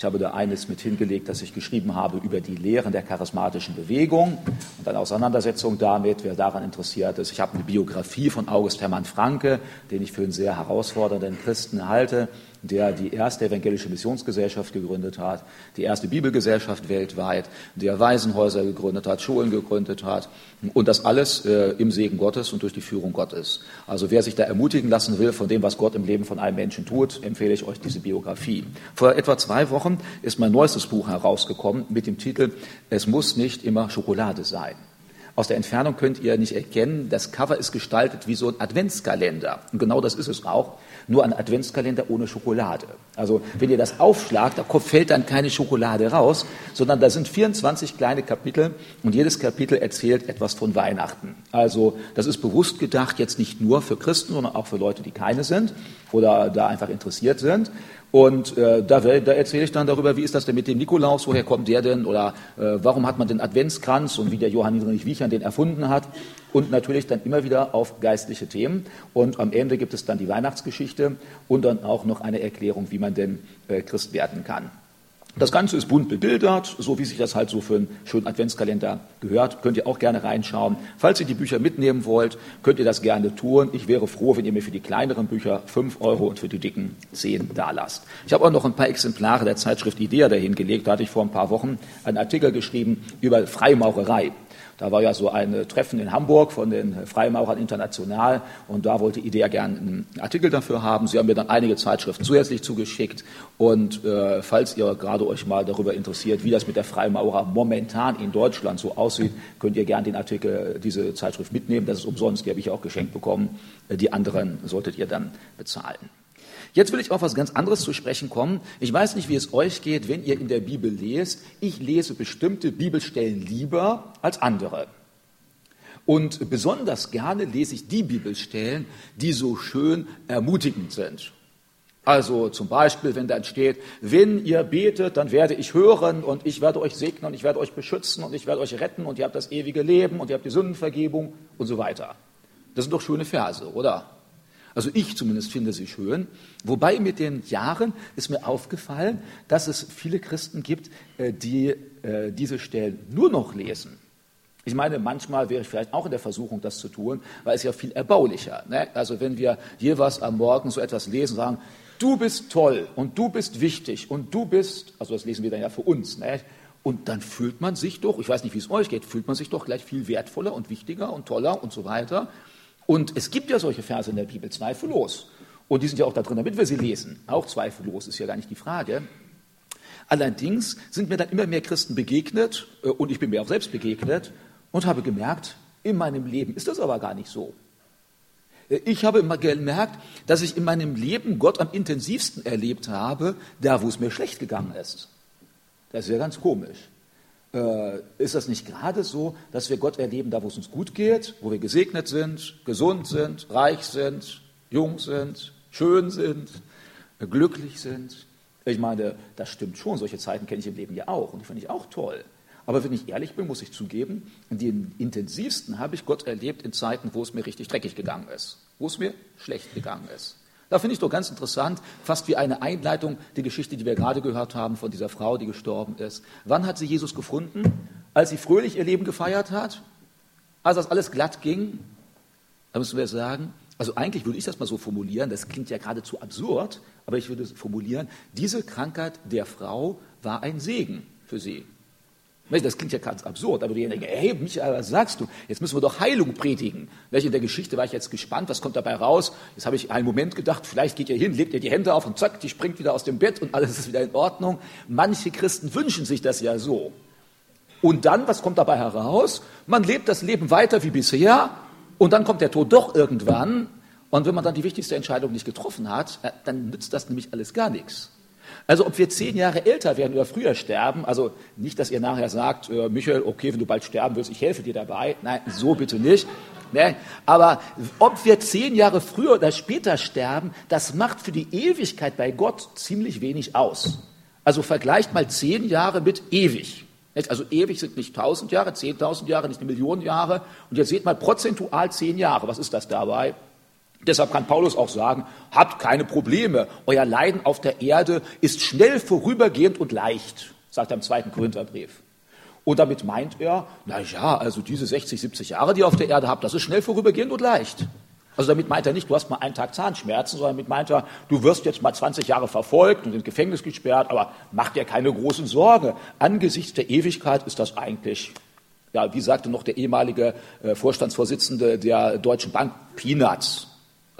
Ich habe da eines mit hingelegt, das ich geschrieben habe über die Lehren der charismatischen Bewegung und eine Auseinandersetzung damit, wer daran interessiert ist. Ich habe eine Biografie von August Hermann Franke, den ich für einen sehr herausfordernden Christen halte der die erste evangelische Missionsgesellschaft gegründet hat, die erste Bibelgesellschaft weltweit, der Waisenhäuser gegründet hat, Schulen gegründet hat und das alles äh, im Segen Gottes und durch die Führung Gottes. Also wer sich da ermutigen lassen will von dem, was Gott im Leben von einem Menschen tut, empfehle ich euch diese Biografie. Vor etwa zwei Wochen ist mein neuestes Buch herausgekommen mit dem Titel Es muss nicht immer Schokolade sein. Aus der Entfernung könnt ihr nicht erkennen, das Cover ist gestaltet wie so ein Adventskalender. Und genau das ist es auch nur ein Adventskalender ohne Schokolade. Also wenn ihr das aufschlagt, da fällt dann keine Schokolade raus, sondern da sind 24 kleine Kapitel und jedes Kapitel erzählt etwas von Weihnachten. Also das ist bewusst gedacht, jetzt nicht nur für Christen, sondern auch für Leute, die keine sind oder da einfach interessiert sind. Und äh, da, da erzähle ich dann darüber, wie ist das denn mit dem Nikolaus, woher kommt der denn oder äh, warum hat man den Adventskranz und wie der Johann Heinrich Wiechern den erfunden hat und natürlich dann immer wieder auf geistliche Themen. Und am Ende gibt es dann die Weihnachtsgeschichte und dann auch noch eine Erklärung, wie man denn äh, Christ werden kann. Das Ganze ist bunt bebildert, so wie sich das halt so für einen schönen Adventskalender gehört. Könnt ihr auch gerne reinschauen. Falls ihr die Bücher mitnehmen wollt, könnt ihr das gerne tun. Ich wäre froh, wenn ihr mir für die kleineren Bücher 5 Euro und für die dicken 10 da lasst. Ich habe auch noch ein paar Exemplare der Zeitschrift Idea dahin gelegt. Da hatte ich vor ein paar Wochen einen Artikel geschrieben über Freimaurerei. Da war ja so ein Treffen in Hamburg von den Freimaurern international und da wollte IDEA gerne einen Artikel dafür haben. Sie haben mir dann einige Zeitschriften zusätzlich zugeschickt und äh, falls ihr gerade euch mal darüber interessiert, wie das mit der Freimaurer momentan in Deutschland so aussieht, könnt ihr gerne den Artikel, diese Zeitschrift mitnehmen. Das ist umsonst, die habe ich auch geschenkt bekommen. Die anderen solltet ihr dann bezahlen. Jetzt will ich auf was ganz anderes zu sprechen kommen. Ich weiß nicht, wie es euch geht, wenn ihr in der Bibel lest. Ich lese bestimmte Bibelstellen lieber als andere. Und besonders gerne lese ich die Bibelstellen, die so schön ermutigend sind. Also zum Beispiel, wenn dann steht, wenn ihr betet, dann werde ich hören und ich werde euch segnen und ich werde euch beschützen und ich werde euch retten und ihr habt das ewige Leben und ihr habt die Sündenvergebung und so weiter. Das sind doch schöne Verse, oder? Also ich zumindest finde sie schön. Wobei mit den Jahren ist mir aufgefallen, dass es viele Christen gibt, äh, die äh, diese Stellen nur noch lesen. Ich meine, manchmal wäre ich vielleicht auch in der Versuchung, das zu tun, weil es ja viel erbaulicher. Ne? Also wenn wir jeweils am Morgen so etwas lesen, sagen, du bist toll und du bist wichtig und du bist, also das lesen wir dann ja für uns, ne? und dann fühlt man sich doch, ich weiß nicht, wie es euch geht, fühlt man sich doch gleich viel wertvoller und wichtiger und toller und so weiter. Und es gibt ja solche Verse in der Bibel, zweifellos. Und die sind ja auch da drin, damit wir sie lesen. Auch zweifellos ist ja gar nicht die Frage. Allerdings sind mir dann immer mehr Christen begegnet, äh, und ich bin mir auch selbst begegnet, und habe gemerkt, in meinem Leben ist das aber gar nicht so. Äh, ich habe immer gemerkt, dass ich in meinem Leben Gott am intensivsten erlebt habe, da wo es mir schlecht gegangen ist. Das ist ja ganz komisch äh, ist das nicht gerade so, dass wir Gott erleben, da wo es uns gut geht, wo wir gesegnet sind, gesund sind, reich sind, jung sind, schön sind, glücklich sind? Ich meine, das stimmt schon, solche Zeiten kenne ich im Leben ja auch und die finde ich auch toll. Aber wenn ich ehrlich bin, muss ich zugeben, den intensivsten habe ich Gott erlebt in Zeiten, wo es mir richtig dreckig gegangen ist, wo es mir schlecht gegangen ist. Da finde ich doch ganz interessant, fast wie eine Einleitung, die Geschichte, die wir gerade gehört haben von dieser Frau, die gestorben ist. Wann hat sie Jesus gefunden? Als sie fröhlich ihr Leben gefeiert hat? Als das alles glatt ging? Da müssen wir sagen, also eigentlich würde ich das mal so formulieren, das klingt ja geradezu absurd, aber ich würde formulieren, diese Krankheit der Frau war ein Segen für sie. Das klingt ja ganz absurd, aber die denken, hey, Michael, was sagst du? Jetzt müssen wir doch Heilung predigen. In der Geschichte war ich jetzt gespannt, was kommt dabei raus? Jetzt habe ich einen Moment gedacht, vielleicht geht ihr hin, legt ihr die Hände auf und zack, die springt wieder aus dem Bett und alles ist wieder in Ordnung. Manche Christen wünschen sich das ja so. Und dann, was kommt dabei heraus? Man lebt das Leben weiter wie bisher und dann kommt der Tod doch irgendwann. Und wenn man dann die wichtigste Entscheidung nicht getroffen hat, äh, dann nützt das nämlich alles gar nichts. Also ob wir zehn Jahre älter werden oder früher sterben, also nicht, dass ihr nachher sagt, äh, Michael, okay, wenn du bald sterben willst, ich helfe dir dabei. Nein, so bitte nicht. Ne? Aber ob wir zehn Jahre früher oder später sterben, das macht für die Ewigkeit bei Gott ziemlich wenig aus. Also vergleicht mal zehn Jahre mit ewig. Also ewig sind nicht tausend Jahre, zehntausend Jahre, nicht eine Million Jahre. Und jetzt seht mal prozentual zehn Jahre. Was ist das dabei? Deshalb kann Paulus auch sagen, habt keine Probleme. Euer Leiden auf der Erde ist schnell vorübergehend und leicht, sagt er im zweiten Korintherbrief. Und damit meint er, na ja, also diese 60, 70 Jahre, die ihr auf der Erde habt, das ist schnell vorübergehend und leicht. Also damit meint er nicht, du hast mal einen Tag Zahnschmerzen, sondern damit meint er, du wirst jetzt mal 20 Jahre verfolgt und ins Gefängnis gesperrt, aber mach dir keine großen Sorge. Angesichts der Ewigkeit ist das eigentlich, ja, wie sagte noch der ehemalige äh, Vorstandsvorsitzende der Deutschen Bank, Peanuts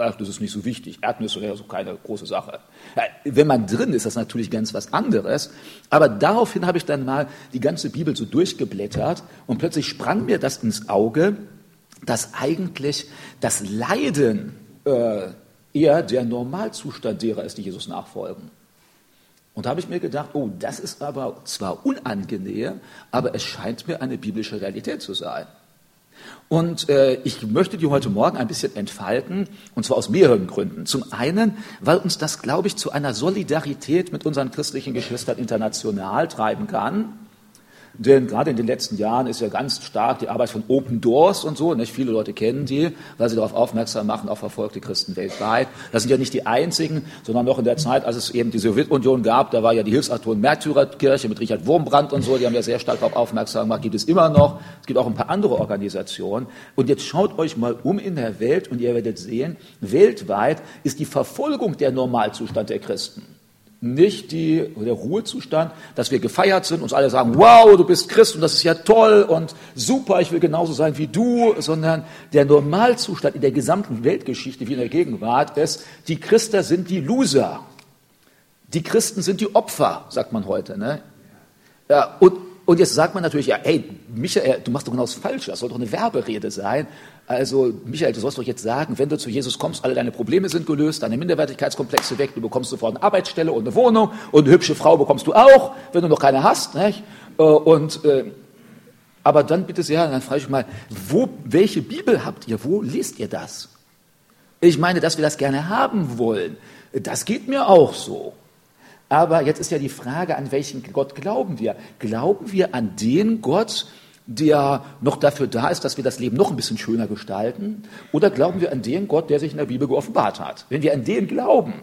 das ist nicht so wichtig, Erdnüsse wäre so keine große Sache. Wenn man drin ist, ist das natürlich ganz was anderes. Aber daraufhin habe ich dann mal die ganze Bibel so durchgeblättert und plötzlich sprang mir das ins Auge, dass eigentlich das Leiden äh, eher der Normalzustand derer ist, die Jesus nachfolgen. Und da habe ich mir gedacht, oh, das ist aber zwar unangenehm, aber es scheint mir eine biblische Realität zu sein. Und äh, ich möchte die heute Morgen ein bisschen entfalten, und zwar aus mehreren Gründen. Zum einen, weil uns das, glaube ich, zu einer Solidarität mit unseren christlichen Geschwistern international treiben kann. Denn gerade in den letzten Jahren ist ja ganz stark die Arbeit von Open Doors und so. Nicht viele Leute kennen die, weil sie darauf aufmerksam machen, auf verfolgte Christen weltweit. Das sind ja nicht die einzigen, sondern noch in der Zeit, als es eben die Sowjetunion gab, da war ja die Hilfsaktion Märtyrerkirche mit Richard Wurmbrand und so, die haben ja sehr stark darauf aufmerksam gemacht, gibt es immer noch. Es gibt auch ein paar andere Organisationen. Und jetzt schaut euch mal um in der Welt und ihr werdet sehen, weltweit ist die Verfolgung der Normalzustand der Christen nicht die, der Ruhezustand, dass wir gefeiert sind, uns alle sagen, wow, du bist Christ und das ist ja toll und super, ich will genauso sein wie du, sondern der Normalzustand in der gesamten Weltgeschichte wie in der Gegenwart ist, die Christen sind die Loser. Die Christen sind die Opfer, sagt man heute. Ne? Ja, und, und jetzt sagt man natürlich, ja, hey, Michael, du machst doch genau das Falsche, das soll doch eine Werberede sein. Also, Michael, du sollst doch jetzt sagen, wenn du zu Jesus kommst, alle deine Probleme sind gelöst, deine Minderwertigkeitskomplexe weg, du bekommst sofort eine Arbeitsstelle und eine Wohnung und eine hübsche Frau bekommst du auch, wenn du noch keine hast. Nicht? Äh, und, äh, aber dann bitte sehr, dann frage ich mal, wo, welche Bibel habt ihr? Wo lest ihr das? Ich meine, dass wir das gerne haben wollen, das geht mir auch so. Aber jetzt ist ja die Frage, an welchen Gott glauben wir? Glauben wir an den Gott, der noch dafür da ist, dass wir das Leben noch ein bisschen schöner gestalten? Oder glauben wir an den Gott, der sich in der Bibel geoffenbart hat? Wenn wir an den glauben,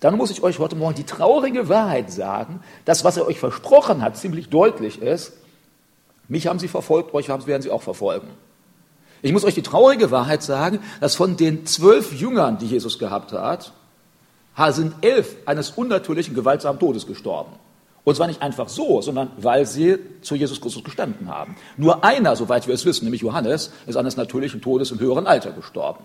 dann muss ich euch heute Morgen die traurige Wahrheit sagen, dass was er euch versprochen hat, ziemlich deutlich ist. Mich haben sie verfolgt, euch werden sie auch verfolgen. Ich muss euch die traurige Wahrheit sagen, dass von den zwölf Jüngern, die Jesus gehabt hat, sind elf eines unnatürlichen, gewaltsamen Todes gestorben. Und zwar nicht einfach so, sondern weil sie zu Jesus Christus gestanden haben. Nur einer, soweit wir es wissen, nämlich Johannes, ist eines natürlichen Todes im höheren Alter gestorben.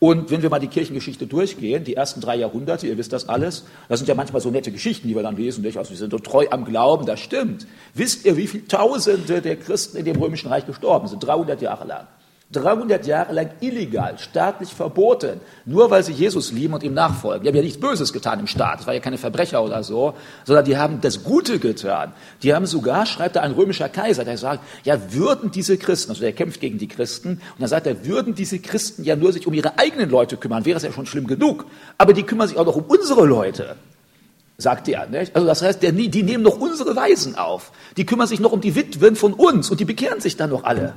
Und wenn wir mal die Kirchengeschichte durchgehen, die ersten drei Jahrhunderte, ihr wisst das alles, das sind ja manchmal so nette Geschichten, die wir dann lesen, nicht? also wir sind so treu am Glauben, das stimmt. Wisst ihr, wie viele Tausende der Christen in dem Römischen Reich gestorben sind? 300 Jahre lang. 300 Jahre lang illegal, staatlich verboten, nur weil sie Jesus lieben und ihm nachfolgen. Die haben ja nichts Böses getan im Staat, das war ja keine Verbrecher oder so, sondern die haben das Gute getan. Die haben sogar, schreibt da ein römischer Kaiser, der sagt, ja, würden diese Christen, also der kämpft gegen die Christen, und dann sagt er, würden diese Christen ja nur sich um ihre eigenen Leute kümmern, wäre es ja schon schlimm genug, aber die kümmern sich auch noch um unsere Leute sagt er. Nicht? Also das heißt, der, die nehmen noch unsere Weisen auf. Die kümmern sich noch um die Witwen von uns und die bekehren sich dann noch alle.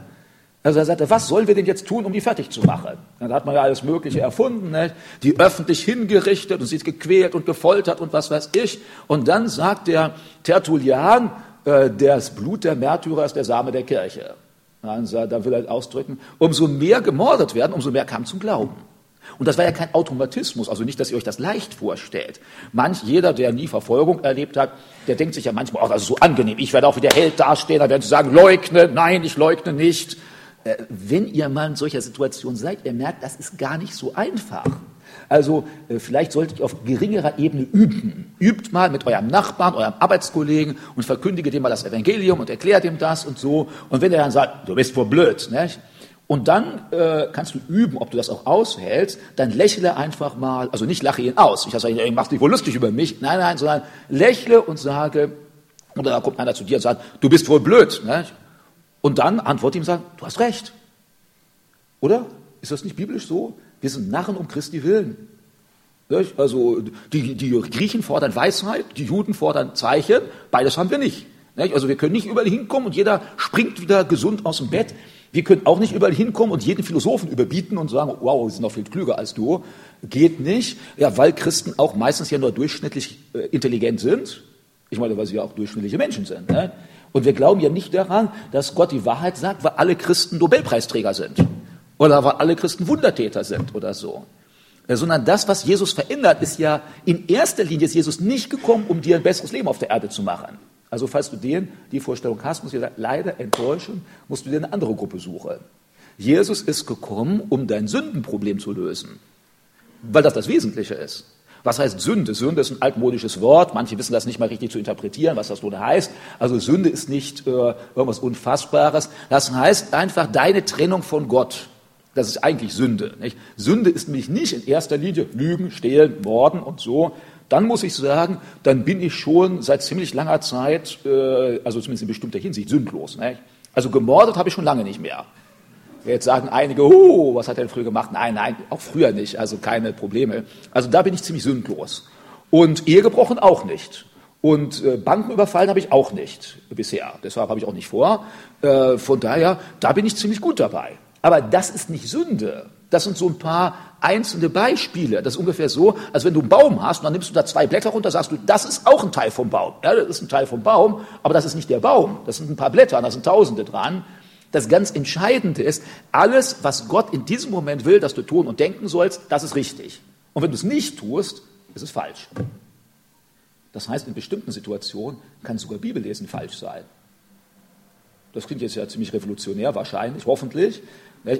Also er sagte, was sollen wir denn jetzt tun, um die fertig zu machen? Dann hat man ja alles Mögliche erfunden, nicht? die öffentlich hingerichtet und sie ist gequält und gefoltert und was weiß ich. Und dann sagt der Tertullian, äh, das Blut der Märtyrer ist der Same der Kirche. Da will er ausdrücken, umso mehr gemordet werden, umso mehr kam zum Glauben. Und das war ja kein Automatismus, also nicht, dass ihr euch das leicht vorstellt. Manch, jeder, der nie Verfolgung erlebt hat, der denkt sich ja manchmal, oh, das ist so angenehm, ich werde auch wie der Held dastehen, dann werden sie sagen, leugne, nein, ich leugne nicht. Äh, wenn ihr mal in solcher Situation seid, ihr merkt, das ist gar nicht so einfach. Also äh, vielleicht solltet ihr auf geringerer Ebene üben. Übt mal mit eurem Nachbarn, eurem Arbeitskollegen und verkündige dem mal das Evangelium und erklärt ihm das und so. Und wenn er dann sagt, du bist wohl blöd, nicht? Und dann äh, kannst du üben, ob du das auch aushältst, dann lächle einfach mal, also nicht lache ihn aus, ich sage, machst dich wohl lustig über mich, nein, nein, sondern lächle und sage, oder da kommt einer zu dir und sagt, du bist wohl blöd. Nicht? Und dann antwortet ihm sagt, du hast recht. Oder? Ist das nicht biblisch so? Wir sind Narren um Christi willen. Also die, die Griechen fordern Weisheit, die Juden fordern Zeichen, beides haben wir nicht. Also wir können nicht überall hinkommen und jeder springt wieder gesund aus dem Bett. Wir können auch nicht überall hinkommen und jeden Philosophen überbieten und sagen, wow, wir sind noch viel klüger als du. Geht nicht, ja, weil Christen auch meistens ja nur durchschnittlich äh, intelligent sind. Ich meine, weil sie ja auch durchschnittliche Menschen sind. Und wir glauben ja nicht daran, dass Gott die Wahrheit sagt, weil alle Christen Nobelpreisträger sind. Oder weil alle Christen Wundertäter sind oder so. Ja, sondern das, was Jesus verändert, ist ja in erster Linie ist Jesus nicht gekommen, um dir ein besseres Leben auf der Erde zu machen. Also falls du den, die Vorstellung hast, musst du leider enttäuschen, musst du dir eine andere Gruppe suchen. Jesus ist gekommen, um dein Sündenproblem zu lösen, weil das das Wesentliche ist. Was heißt Sünde? Sünde ist ein altmodisches Wort. Manche wissen das nicht mal richtig zu interpretieren, was das nun heißt. Also Sünde ist nicht äh, irgendwas Unfassbares. Das heißt einfach deine Trennung von Gott. Das ist eigentlich Sünde. Nicht? Sünde ist nämlich nicht in erster Linie Lügen, Stehlen, Morden und so, dann muss ich sagen, dann bin ich schon seit ziemlich langer Zeit, äh, also zumindest in bestimmter Hinsicht, sündlos. Ne? Also gemordet habe ich schon lange nicht mehr. Jetzt sagen einige, oh, was hat er denn früher gemacht? Nein, nein, auch früher nicht, also keine Probleme. Also da bin ich ziemlich sündlos. Und Ehe gebrochen auch nicht. Und äh, Banken überfallen habe ich auch nicht bisher. Deshalb habe ich auch nicht vor. Äh, von daher, da bin ich ziemlich gut dabei. Aber das ist nicht Sünde. Das sind so ein paar einzelne Beispiele. Das ist ungefähr so, als wenn du einen Baum hast und dann nimmst du da zwei Blätter runter, sagst du, das ist auch ein Teil vom Baum. Ja, das ist ein Teil vom Baum, aber das ist nicht der Baum. Das sind ein paar Blätter, da sind Tausende dran. Das ganz Entscheidende ist, alles, was Gott in diesem Moment will, dass du tun und denken sollst, das ist richtig. Und wenn du es nicht tust, ist es falsch. Das heißt, in bestimmten Situationen kann sogar Bibellesen falsch sein. Das klingt jetzt ja ziemlich revolutionär, wahrscheinlich, hoffentlich.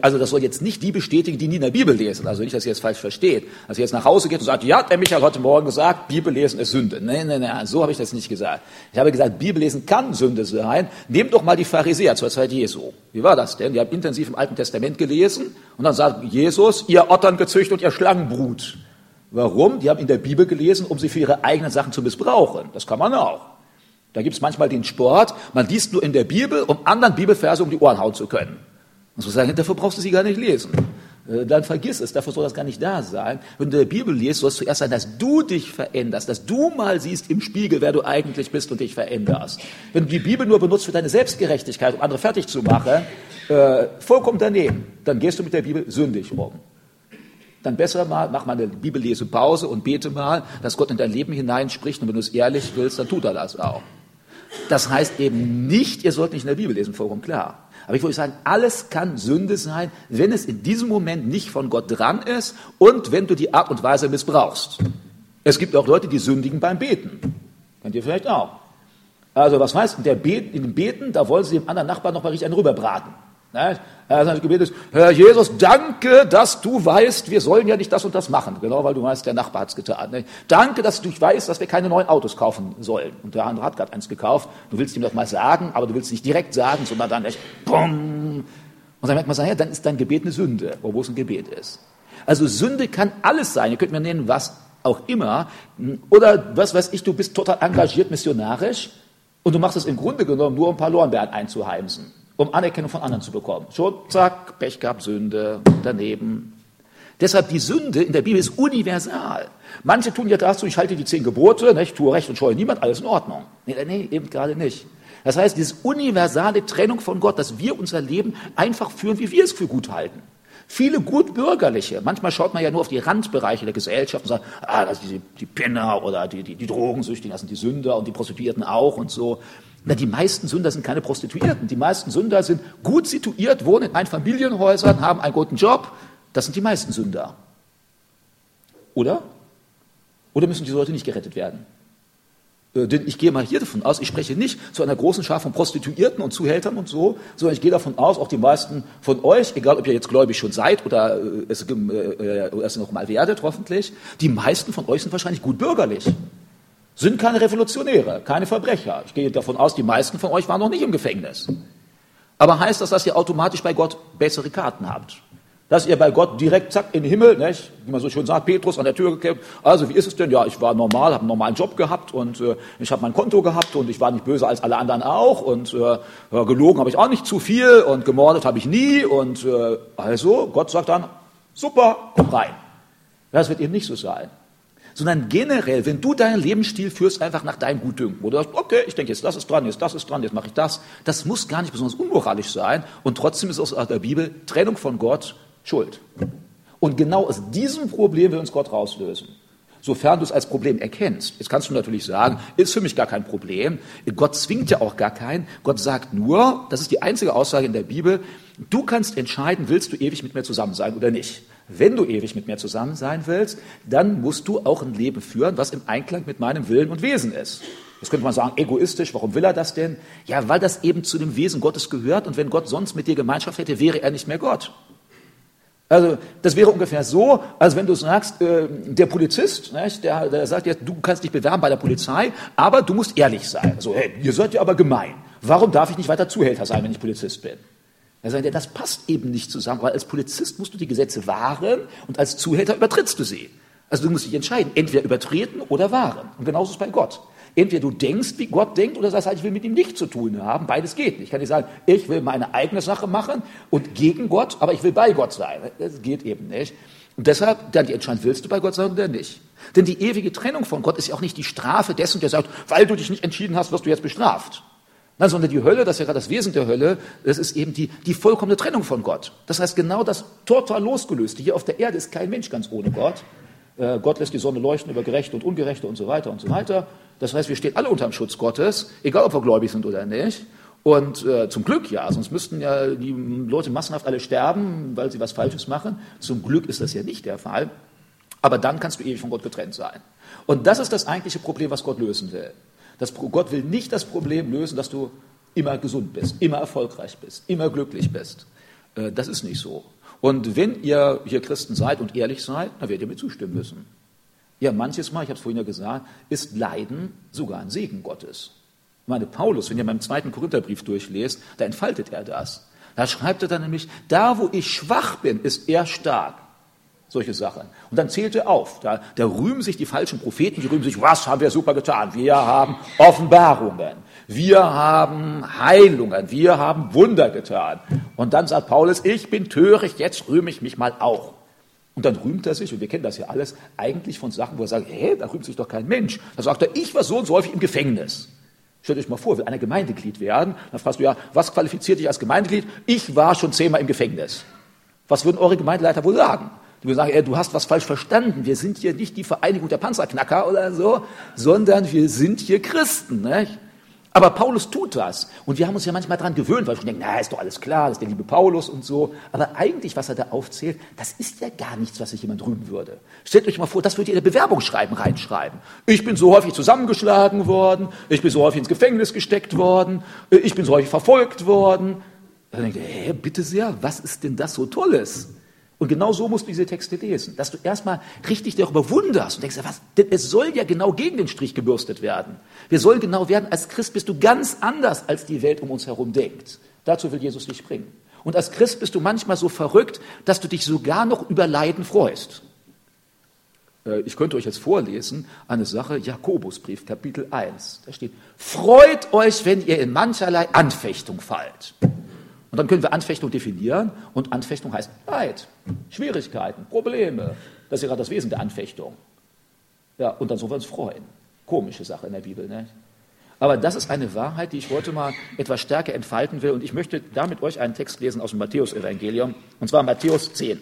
Also das soll jetzt nicht die bestätigen, die nie in der Bibel lesen. Also nicht, dass ihr jetzt falsch versteht. Dass ihr jetzt nach Hause geht und sagt, ja, der Michael hat heute Morgen gesagt, Bibel lesen ist Sünde. Nein, nein, nein, so habe ich das nicht gesagt. Ich habe gesagt, Bibel lesen kann Sünde sein. Nehmt doch mal die Pharisäer zur Zeit Jesu. Wie war das denn? Die haben intensiv im Alten Testament gelesen und dann sagt Jesus, ihr Ottern gezüchtet und ihr Schlangenbrut. Warum? Die haben in der Bibel gelesen, um sie für ihre eigenen Sachen zu missbrauchen. Das kann man auch. Da gibt es manchmal den Sport, man liest nur in der Bibel, um anderen Bibelverse um die Ohren hauen zu können. Und so sagen, dafür brauchst du sie gar nicht lesen. Äh, dann vergiss es, dafür soll das gar nicht da sein. Wenn du der Bibel liest, soll es zuerst sein, dass du dich veränderst, dass du mal siehst im Spiegel, wer du eigentlich bist und dich veränderst. Wenn du die Bibel nur benutzt für deine Selbstgerechtigkeit, um andere fertig zu machen, äh, vollkommen daneben, dann gehst du mit der Bibel sündig um. Dann besser mal, mach mal eine Bibellesepause und bete mal, dass Gott in dein Leben hineinspricht. Und wenn du es ehrlich willst, dann tut er das auch. Das heißt eben nicht, ihr sollt nicht in der Bibel lesen, vollkommen klar. Aber ich würde sagen, alles kann Sünde sein, wenn es in diesem Moment nicht von Gott dran ist und wenn du die Art und Weise missbrauchst. Es gibt auch Leute, die sündigen beim Beten. Kennt ihr vielleicht auch. Also was heißt, der Beten, in dem Beten, da wollen sie dem anderen Nachbarn noch mal richtig einen rüberbraten. Ne? Also Gebet ist, Herr Jesus, danke, dass du weißt, wir sollen ja nicht das und das machen. Genau, weil du weißt, der Nachbar hat's getan. Ne? Danke, dass du weißt, dass wir keine neuen Autos kaufen sollen. Und der andere hat gerade eins gekauft. Du willst ihm das mal sagen, aber du willst nicht direkt sagen, sondern dann echt, bumm. Und dann merkt man, ja, dann ist dein Gebet eine Sünde, wo es ein Gebet ist. Also Sünde kann alles sein. Ihr könnt mir nennen, was auch immer. Oder was weiß ich, du bist total engagiert missionarisch und du machst es im Grunde genommen nur, um ein paar Lorbeeren einzuheimsen um Anerkennung von anderen zu bekommen. Schon, zack, Pech gehabt, Sünde, daneben. Deshalb die Sünde in der Bibel ist universal. Manche tun ja dazu, ich halte die zehn Gebote, nicht, tue Recht und scheue niemand, alles in Ordnung. Nee, nee, eben gerade nicht. Das heißt, diese universale Trennung von Gott, dass wir unser Leben einfach führen, wie wir es für gut halten. Viele gutbürgerliche, manchmal schaut man ja nur auf die Randbereiche der Gesellschaft und sagt, ah, das sind die, die Penner oder die, die, die Drogensüchtigen, das sind die Sünder und die Prostituierten auch und so. Na, die meisten Sünder sind keine Prostituierten. Die meisten Sünder sind gut situiert, wohnen in Einfamilienhäusern, haben einen guten Job. Das sind die meisten Sünder. Oder? Oder müssen diese Leute nicht gerettet werden? Äh, denn ich gehe mal hier davon aus, ich spreche nicht zu einer großen Schar von Prostituierten und Zuhältern und so, sondern ich gehe davon aus, auch die meisten von euch, egal ob ihr jetzt gläubig schon seid oder äh, es, äh, es noch mal werdet, hoffentlich, die meisten von euch sind wahrscheinlich gut bürgerlich sind keine Revolutionäre, keine Verbrecher. Ich gehe davon aus, die meisten von euch waren noch nicht im Gefängnis. Aber heißt das, dass ihr automatisch bei Gott bessere Karten habt? Dass ihr bei Gott direkt, zack, in den Himmel, nicht? wie man so schön sagt, Petrus an der Tür gekämpft. Also, wie ist es denn? Ja, ich war normal, habe einen normalen Job gehabt und äh, ich habe mein Konto gehabt und ich war nicht böser als alle anderen auch und äh, gelogen habe ich auch nicht zu viel und gemordet habe ich nie und äh, also, Gott sagt dann, super, komm rein. Das wird eben nicht so sein. Sondern generell, wenn du deinen Lebensstil führst, einfach nach deinem Gutdünken, wo du sagst, okay, ich denke jetzt, das ist dran, jetzt das ist dran, jetzt mache ich das, das muss gar nicht besonders unmoralisch sein und trotzdem ist aus der Bibel Trennung von Gott Schuld. Und genau aus diesem Problem will uns Gott rauslösen. Sofern du es als Problem erkennst. Jetzt kannst du natürlich sagen, ist für mich gar kein Problem. Gott zwingt ja auch gar keinen. Gott sagt nur, das ist die einzige Aussage in der Bibel, du kannst entscheiden, willst du ewig mit mir zusammen sein oder nicht. Wenn du ewig mit mir zusammen sein willst, dann musst du auch ein Leben führen, was im Einklang mit meinem Willen und Wesen ist. Jetzt könnte man sagen, egoistisch, warum will er das denn? Ja, weil das eben zu dem Wesen Gottes gehört und wenn Gott sonst mit dir Gemeinschaft hätte, wäre er nicht mehr Gott. Also das wäre ungefähr so, als wenn du sagst, äh, der Polizist, nicht, der, der sagt jetzt, du kannst dich bewerben bei der Polizei, aber du musst ehrlich sein. So, hey, ihr seid ja aber gemein. Warum darf ich nicht weiter Zuhälter sein, wenn ich Polizist bin? Er sagt, ja, das passt eben nicht zusammen, weil als Polizist musst du die Gesetze wahren und als Zuhälter übertrittst du sie. Also du musst dich entscheiden, entweder übertreten oder wahren. Und genauso ist es bei Gott. Entweder du denkst, wie Gott denkt, oder sagst halt, ich will mit ihm nichts zu tun haben. Beides geht nicht. Ich kann nicht sagen, ich will meine eigene Sache machen und gegen Gott, aber ich will bei Gott sein. Das geht eben nicht. Und deshalb dann die Entscheidung, willst du bei Gott sein oder nicht? Denn die ewige Trennung von Gott ist ja auch nicht die Strafe dessen, der sagt, weil du dich nicht entschieden hast, wirst du jetzt bestraft. Nein, sondern die Hölle, das ist ja gerade das Wesen der Hölle, das ist eben die, die vollkommene Trennung von Gott. Das heißt, genau das total losgelöste. Hier auf der Erde ist kein Mensch ganz ohne Gott. Äh, Gott lässt die Sonne leuchten über Gerechte und Ungerechte und so weiter und so weiter. Das heißt, wir stehen alle unter dem Schutz Gottes, egal ob wir gläubig sind oder nicht. Und äh, zum Glück ja, sonst müssten ja die Leute massenhaft alle sterben, weil sie was Falsches machen. Zum Glück ist das ja nicht der Fall. Aber dann kannst du ewig von Gott getrennt sein. Und das ist das eigentliche Problem, was Gott lösen will. Das, Gott will nicht das Problem lösen, dass du immer gesund bist, immer erfolgreich bist, immer glücklich bist. Äh, das ist nicht so. Und wenn ihr hier Christen seid und ehrlich seid, dann werdet ihr mir zustimmen müssen. Ja, manches Mal, ich habe es vorhin ja gesagt, ist Leiden sogar ein Segen Gottes. Ich meine, Paulus, wenn ihr meinen zweiten Korintherbrief durchlest, da entfaltet er das. Da schreibt er dann nämlich, da wo ich schwach bin, ist er stark solche Sachen. Und dann zählt er auf. Da, da rühmen sich die falschen Propheten, die rühmen sich, was haben wir super getan? Wir haben Offenbarungen, wir haben Heilungen, wir haben Wunder getan. Und dann sagt Paulus, ich bin töricht, jetzt rühme ich mich mal auch. Und dann rühmt er sich, und wir kennen das ja alles, eigentlich von Sachen, wo er sagt, hä, da rühmt sich doch kein Mensch. Da sagt er, ich war so und so häufig im Gefängnis. Stellt euch mal vor, will einer Gemeindeglied werden, dann fragst du ja, was qualifiziert dich als Gemeindeglied? Ich war schon zehnmal im Gefängnis. Was würden eure Gemeindeleiter wohl sagen? Würden sagen, ey, du hast was falsch verstanden. Wir sind hier nicht die Vereinigung der Panzerknacker oder so, sondern wir sind hier Christen. Nicht? Aber Paulus tut das. Und wir haben uns ja manchmal daran gewöhnt, weil wir denken, na, ist doch alles klar, das ist der liebe Paulus und so. Aber eigentlich, was er da aufzählt, das ist ja gar nichts, was sich jemand rühmen würde. Stellt euch mal vor, das würdet ihr in der Bewerbungsschreiben reinschreiben. Ich bin so häufig zusammengeschlagen worden, ich bin so häufig ins Gefängnis gesteckt worden, ich bin so häufig verfolgt worden. Dann denkt ihr, hä, bitte sehr, was ist denn das so Tolles? Und genau so musst du diese Texte lesen, dass du erstmal richtig darüber wunderst und denkst, was, denn es soll ja genau gegen den Strich gebürstet werden. Wir sollen genau werden, als Christ bist du ganz anders, als die Welt um uns herum denkt. Dazu will Jesus dich bringen. Und als Christ bist du manchmal so verrückt, dass du dich sogar noch über Leiden freust. Äh, ich könnte euch jetzt vorlesen, eine Sache, Jakobusbrief, Kapitel 1. Da steht, freut euch, wenn ihr in mancherlei Anfechtung fallt. Und dann können wir Anfechtung definieren und Anfechtung heißt Leid, Schwierigkeiten, Probleme. Das ist ja gerade das Wesen der Anfechtung. Ja, und dann sollen wir uns freuen. Komische Sache in der Bibel, ne? Aber das ist eine Wahrheit, die ich heute mal etwas stärker entfalten will. Und ich möchte damit euch einen Text lesen aus dem Matthäus-Evangelium, und zwar Matthäus 10.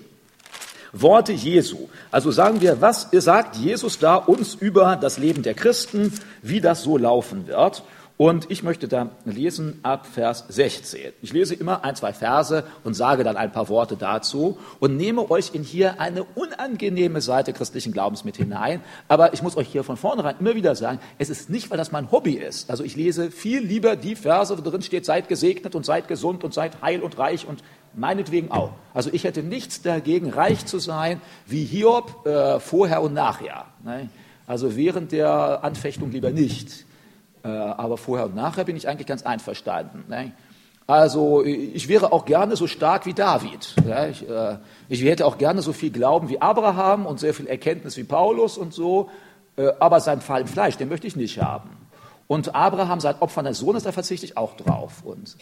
Worte Jesu. Also sagen wir, was sagt Jesus da uns über das Leben der Christen, wie das so laufen wird? Und ich möchte da lesen ab Vers 16. Ich lese immer ein, zwei Verse und sage dann ein paar Worte dazu und nehme euch in hier eine unangenehme Seite christlichen Glaubens mit hinein. Aber ich muss euch hier von vornherein immer wieder sagen, es ist nicht, weil das mein Hobby ist. Also ich lese viel lieber die Verse, wo drin steht, seid gesegnet und seid gesund und seid heil und reich und meinetwegen auch. Also ich hätte nichts dagegen, reich zu sein, wie Hiob äh, vorher und nachher. Ne? Also während der Anfechtung lieber nicht. Äh, aber vorher und nachher bin ich eigentlich ganz einverstanden. Ne? Also ich wäre auch gerne so stark wie David. Ich, äh, ich, hätte auch gerne so viel Glauben wie Abraham und sehr viel Erkenntnis wie Paulus und so. Äh, aber sein Fall im Fleisch, den möchte ich nicht haben. Und Abraham sagt, Opfer des Sohnes, da verzichte ich auch drauf. Und,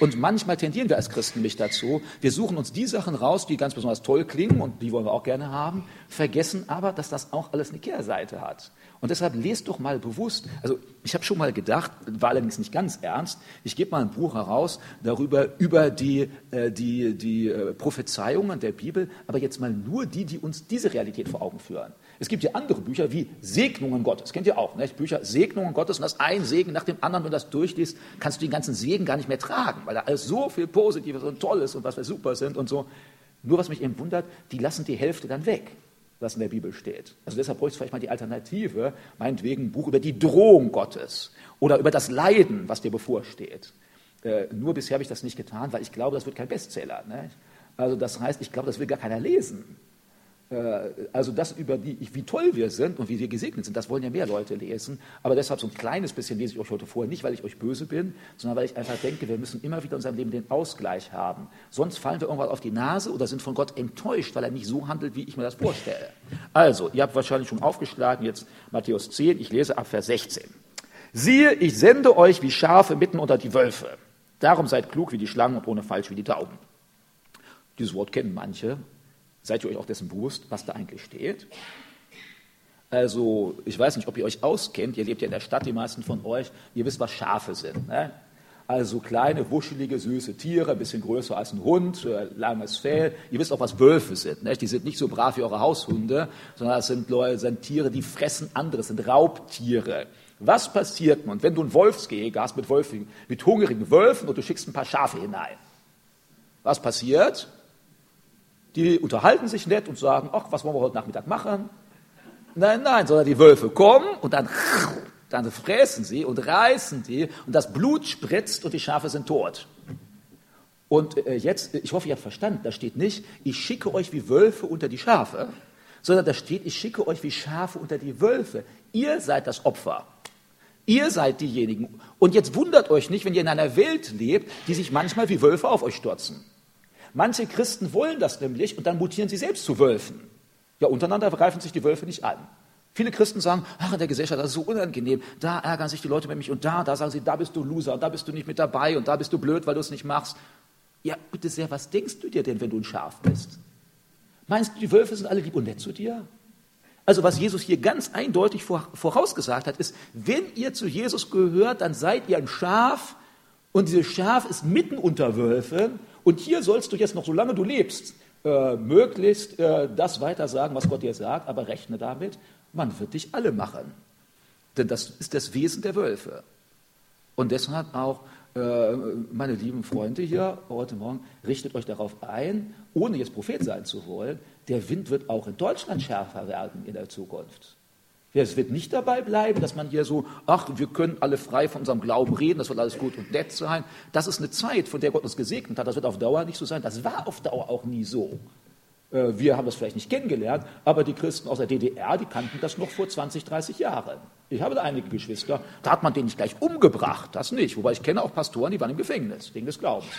und manchmal tendieren wir als Christen nicht dazu. Wir suchen uns die Sachen raus, die ganz besonders toll klingen und die wollen wir auch gerne haben, vergessen aber, dass das auch alles eine Kehrseite hat. Und deshalb lest doch mal bewusst, also ich habe schon mal gedacht, war allerdings nicht ganz ernst, ich gebe mal ein Buch heraus darüber, über die, äh, die, die äh, Prophezeiungen der Bibel, aber jetzt mal nur die, die uns diese Realität vor Augen führen. Es gibt ja andere Bücher wie Segnungen Gottes, kennt ihr auch, nicht? Bücher Segnungen Gottes und das ein Segen nach dem anderen, wenn du das durchliest, kannst du den ganzen Segen gar nicht mehr tragen, weil da alles so viel Positives und Tolles und was wir super sind und so. Nur was mich eben wundert, die lassen die Hälfte dann weg, was in der Bibel steht. Also deshalb bräuchte ich vielleicht mal die Alternative, meinetwegen ein Buch über die Drohung Gottes oder über das Leiden, was dir bevorsteht. Äh, nur bisher habe ich das nicht getan, weil ich glaube, das wird kein Bestseller. Nicht? Also das heißt, ich glaube, das will gar keiner lesen. Äh, also das über die, wie toll wir sind und wie wir gesegnet sind, das wollen ja mehr Leute lesen. Aber deshalb so ein kleines bisschen lese ich euch heute vor, nicht weil ich euch böse bin, sondern weil ich einfach denke, wir müssen immer wieder in unserem Leben den Ausgleich haben. Sonst fallen wir irgendwann auf die Nase oder sind von Gott enttäuscht, weil er nicht so handelt, wie ich mir das vorstelle. Also, ihr habt wahrscheinlich schon aufgeschlagen, jetzt Matthäus 10, ich lese ab Vers 16. Siehe, ich sende euch wie Schafe mitten unter die Wölfe. Darum seid klug wie die Schlangen und ohne falsch wie die Tauben. Dieses Wort kennen manche, Seid ihr euch auch dessen bewusst, was da eigentlich steht? Also, ich weiß nicht, ob ihr euch auskennt. Ihr lebt ja in der Stadt, die meisten von euch. Ihr wisst, was Schafe sind. Ne? Also kleine, wuschelige, süße Tiere, ein bisschen größer als ein Hund, äh, langes Fell. Ihr wisst auch, was Wölfe sind. Ne? Die sind nicht so brav wie eure Haushunde, sondern das sind, Leute, sind Tiere, die fressen anderes, sind Raubtiere. Was passiert nun, wenn du ein Wolfsgehege hast mit, Wölfen, mit hungrigen Wölfen und du schickst ein paar Schafe hinein? Was passiert? Die unterhalten sich nett und sagen, ach, was wollen wir heute Nachmittag machen? Nein, nein, sondern die Wölfe kommen und dann, dann fressen sie und reißen die und das Blut spritzt und die Schafe sind tot. Und äh, jetzt, ich hoffe, ihr habt verstanden, da steht nicht, ich schicke euch wie Wölfe unter die Schafe, sondern da steht, ich schicke euch wie Schafe unter die Wölfe. Ihr seid das Opfer. Ihr seid diejenigen. Und jetzt wundert euch nicht, wenn ihr in einer Welt lebt, die sich manchmal wie Wölfe auf euch stürzen. Manche Christen wollen das nämlich und dann mutieren sie selbst zu Wölfen. Ja, untereinander greifen sich die Wölfe nicht an. Viele Christen sagen, ach, in der Gesellschaft, das ist so unangenehm, da ärgern sich die Leute mit mich und da, da sagen sie, da bist du Loser und da bist du nicht mit dabei und da bist du blöd, weil du es nicht machst. Ja, bitte sehr, was denkst du dir denn, wenn du ein Schaf bist? Meinst du, die Wölfe sind alle lieb und nett zu dir? Also was Jesus hier ganz eindeutig vorausgesagt hat, ist, wenn ihr zu Jesus gehört, dann seid ihr ein Schaf und dieses Schaf ist mitten unter Wölfen und hier sollst du jetzt noch, solange du lebst, äh, möglichst äh, das weiter sagen, was Gott dir sagt, aber rechne damit, man wird dich alle machen. Denn das ist das Wesen der Wölfe. Und deshalb auch, äh, meine lieben Freunde hier heute Morgen, richtet euch darauf ein, ohne jetzt Prophet sein zu wollen, der Wind wird auch in Deutschland schärfer werden in der Zukunft. Es wird nicht dabei bleiben, dass man hier so, ach, wir können alle frei von unserem Glauben reden, das wird alles gut und nett sein. Das ist eine Zeit, von der Gott uns gesegnet hat. Das wird auf Dauer nicht so sein. Das war auf Dauer auch nie so. Äh, wir haben das vielleicht nicht kennengelernt, aber die Christen aus der DDR, die kannten das noch vor 20, 30 Jahren. Ich habe da einige Geschwister, da hat man den nicht gleich umgebracht, das nicht. Wobei ich kenne auch Pastoren, die waren im Gefängnis wegen des Glaubens.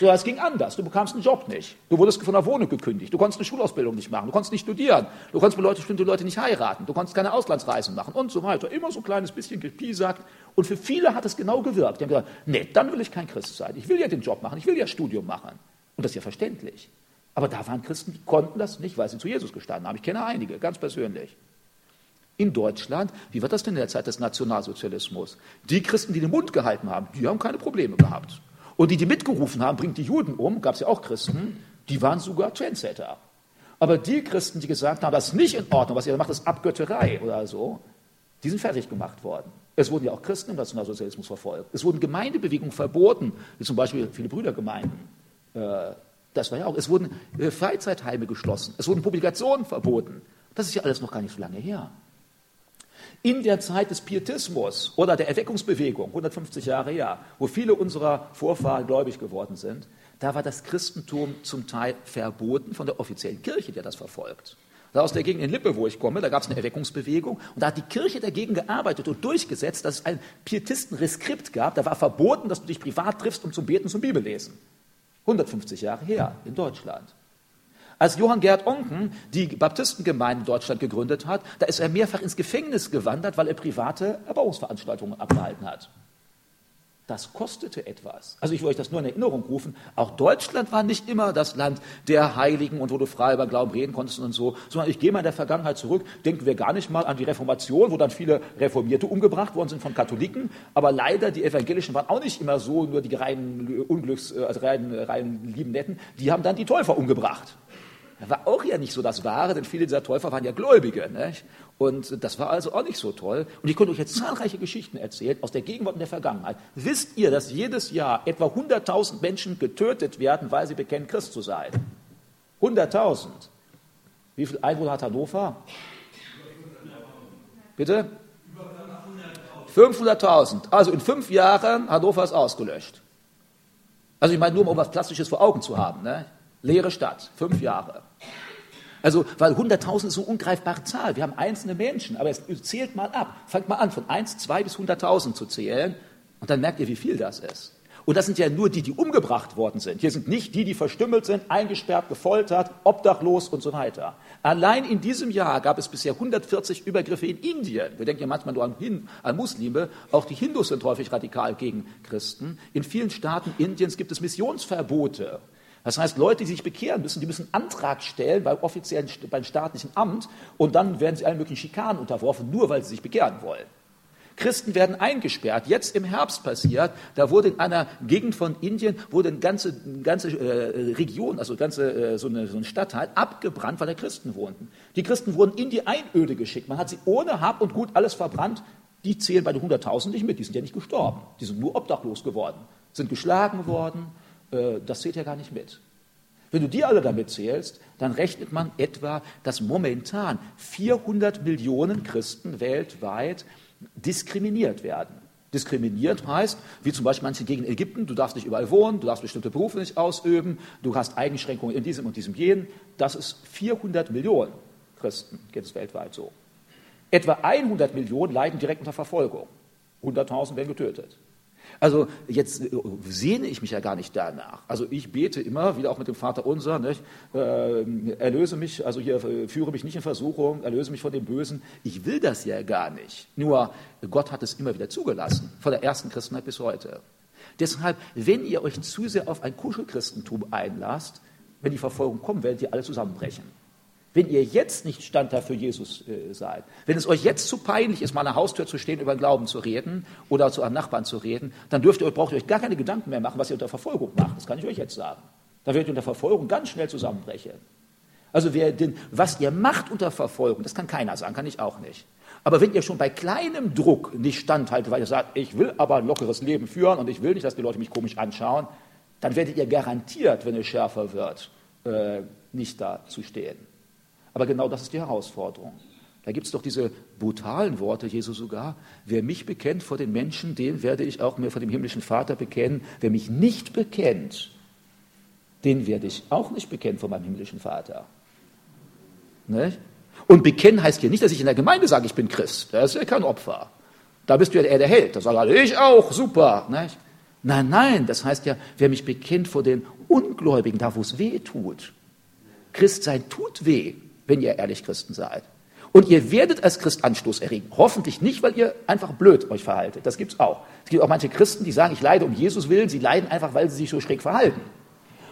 So, es ging anders. Du bekamst einen Job nicht. Du wurdest von der Wohnung gekündigt. Du konntest eine Schulausbildung nicht machen. Du konntest nicht studieren. Du konntest bestimmte Leute nicht heiraten. Du konntest keine Auslandsreisen machen und so weiter. Immer so ein kleines bisschen gepiesackt. Und für viele hat es genau gewirkt. Die haben gesagt, nee, dann will ich kein Christ sein. Ich will ja den Job machen. Ich will ja Studium machen. Und das ist ja verständlich. Aber da waren Christen, die konnten das nicht, weil sie zu Jesus gestanden haben. Ich kenne einige, ganz persönlich. In Deutschland, wie war das denn in der Zeit des Nationalsozialismus? Die Christen, die den Mund gehalten haben, die haben keine Probleme gehabt. Und die, die mitgerufen haben, bringt die Juden um, gab es ja auch Christen, die waren sogar Trendsetter. Aber die Christen, die gesagt haben, das ist nicht in Ordnung, was ihr macht, ist Abgötterei oder so, die sind fertig gemacht worden. Es wurden ja auch Christen im Nationalsozialismus verfolgt. Es wurden Gemeindebewegungen verboten, wie zum Beispiel viele Brüdergemeinden. Äh, das war ja auch. Es wurden äh, Freizeitheime geschlossen. Es wurden Publikationen verboten. Das ist ja alles noch gar nicht so lange her. In der Zeit des Pietismus oder der Erweckungsbewegung, 150 Jahre her, wo viele unserer Vorfahren gläubig geworden sind, da war das Christentum zum Teil verboten von der offiziellen Kirche, die das verfolgt. Da aus der Gegend in Lippe, wo ich komme, da gab es eine Erweckungsbewegung und da hat die Kirche dagegen gearbeitet und durchgesetzt, dass es ein Pietistenreskript gab. Da war verboten, dass du dich privat triffst, um zum Beten, zum Bibellesen. 150 Jahre her in Deutschland. Als Johann Gerd Onken die Baptistengemeinde in Deutschland gegründet hat, da ist er mehrfach ins Gefängnis gewandert, weil er private Erbauungsveranstaltungen abgehalten hat. Das kostete etwas. Also ich will euch das nur in Erinnerung rufen. Auch Deutschland war nicht immer das Land der Heiligen und wo du frei über Glauben reden konntest und so, sondern ich gehe mal in der Vergangenheit zurück, denken wir gar nicht mal an die Reformation, wo dann viele Reformierte umgebracht worden sind von Katholiken, aber leider die Evangelischen waren auch nicht immer so, nur die reinen Unglücks, also reinen, reinen lieben Netten, die haben dann die Täufer umgebracht. War auch ja nicht so das Wahre, denn viele dieser Täufer waren ja Gläubige. Nicht? Und das war also auch nicht so toll. Und ich könnte euch jetzt zahlreiche Geschichten erzählen aus der Gegenwart und der Vergangenheit. Wisst ihr, dass jedes Jahr etwa 100.000 Menschen getötet werden, weil sie bekennen, Christ zu sein? 100.000. Wie viele Einwohner hat Hannover? Bitte? 500.000. Also in fünf Jahren Hannover ist ausgelöscht. Also ich meine nur, um was Plastisches vor Augen zu haben. Ne? Leere Stadt, fünf Jahre. Also, weil 100.000 ist so ungreifbare Zahl. Wir haben einzelne Menschen, aber es zählt mal ab. Fangt mal an, von 1, 2 bis 100.000 zu zählen und dann merkt ihr, wie viel das ist. Und das sind ja nur die, die umgebracht worden sind. Hier sind nicht die, die verstümmelt sind, eingesperrt, gefoltert, obdachlos und so weiter. Allein in diesem Jahr gab es bisher 140 Übergriffe in Indien. Wir denken ja manchmal nur an, Hin an Muslime. Auch die Hindus sind häufig radikal gegen Christen. In vielen Staaten Indiens gibt es Missionsverbote. Das heißt, Leute, die sich bekehren müssen, die müssen Antrag stellen beim offiziellen, beim staatlichen Amt und dann werden sie allen möglichen Schikanen unterworfen, nur weil sie sich bekehren wollen. Christen werden eingesperrt. Jetzt im Herbst passiert, da wurde in einer Gegend von Indien wurde eine ganze, eine ganze äh, Region, also ganze, äh, so, eine, so ein Stadtteil abgebrannt, weil da Christen wohnten. Die Christen wurden in die Einöde geschickt. Man hat sie ohne Hab und Gut alles verbrannt. Die zählen bei den 100.000 nicht mit. Die sind ja nicht gestorben. Die sind nur obdachlos geworden, sind geschlagen worden, das zählt ja gar nicht mit. Wenn du die alle damit zählst, dann rechnet man etwa, dass momentan 400 Millionen Christen weltweit diskriminiert werden. Diskriminiert heißt, wie zum Beispiel manche gegen Ägypten, du darfst nicht überall wohnen, du darfst bestimmte Berufe nicht ausüben, du hast Einschränkungen in diesem und diesem jenen. Das ist 400 Millionen Christen, geht es weltweit so. Etwa 100 Millionen leiden direkt unter Verfolgung. 100.000 werden getötet. Also jetzt äh, sehne ich mich ja gar nicht danach. Also ich bete immer, wieder auch mit dem Vater unser, nicht? Äh, erlöse mich, also hier äh, führe mich nicht in Versuchung, erlöse mich von dem Bösen. Ich will das ja gar nicht. Nur Gott hat es immer wieder zugelassen, von der ersten Christenheit bis heute. Deshalb, wenn ihr euch zu sehr auf ein Kuschelchristentum einlasst, wenn die Verfolgung kommt, werdet ihr alle zusammenbrechen. Wenn ihr jetzt nicht standhaft für Jesus äh, seid, wenn es euch jetzt zu peinlich ist, mal an der Haustür zu stehen, über den Glauben zu reden oder zu einem Nachbarn zu reden, dann dürft ihr, braucht ihr euch gar keine Gedanken mehr machen, was ihr unter Verfolgung macht. Das kann ich euch jetzt sagen. Dann werdet ihr unter Verfolgung ganz schnell zusammenbrechen. Also wer den, was ihr macht unter Verfolgung, das kann keiner sagen, kann ich auch nicht. Aber wenn ihr schon bei kleinem Druck nicht standhaltet, weil ihr sagt, ich will aber ein lockeres Leben führen und ich will nicht, dass die Leute mich komisch anschauen, dann werdet ihr garantiert, wenn es schärfer wird, äh, nicht da zu stehen. Aber genau das ist die Herausforderung. Da gibt es doch diese brutalen Worte, Jesu sogar, wer mich bekennt vor den Menschen, den werde ich auch mir vor dem himmlischen Vater bekennen. Wer mich nicht bekennt, den werde ich auch nicht bekennen vor meinem himmlischen Vater. Nicht? Und bekennen heißt hier nicht, dass ich in der Gemeinde sage, ich bin Christ. Das ist ja kein Opfer. Da bist du ja eher der Held. Da sage ich auch, super. Nicht? Nein, nein, das heißt ja, wer mich bekennt vor den Ungläubigen, da wo es weh tut. Christsein tut weh wenn ihr ehrlich Christen seid. Und ihr werdet als Christ Anstoß erregen. Hoffentlich nicht, weil ihr einfach blöd euch verhaltet. Das gibt es auch. Es gibt auch manche Christen, die sagen, ich leide um Jesus willen. Sie leiden einfach, weil sie sich so schräg verhalten.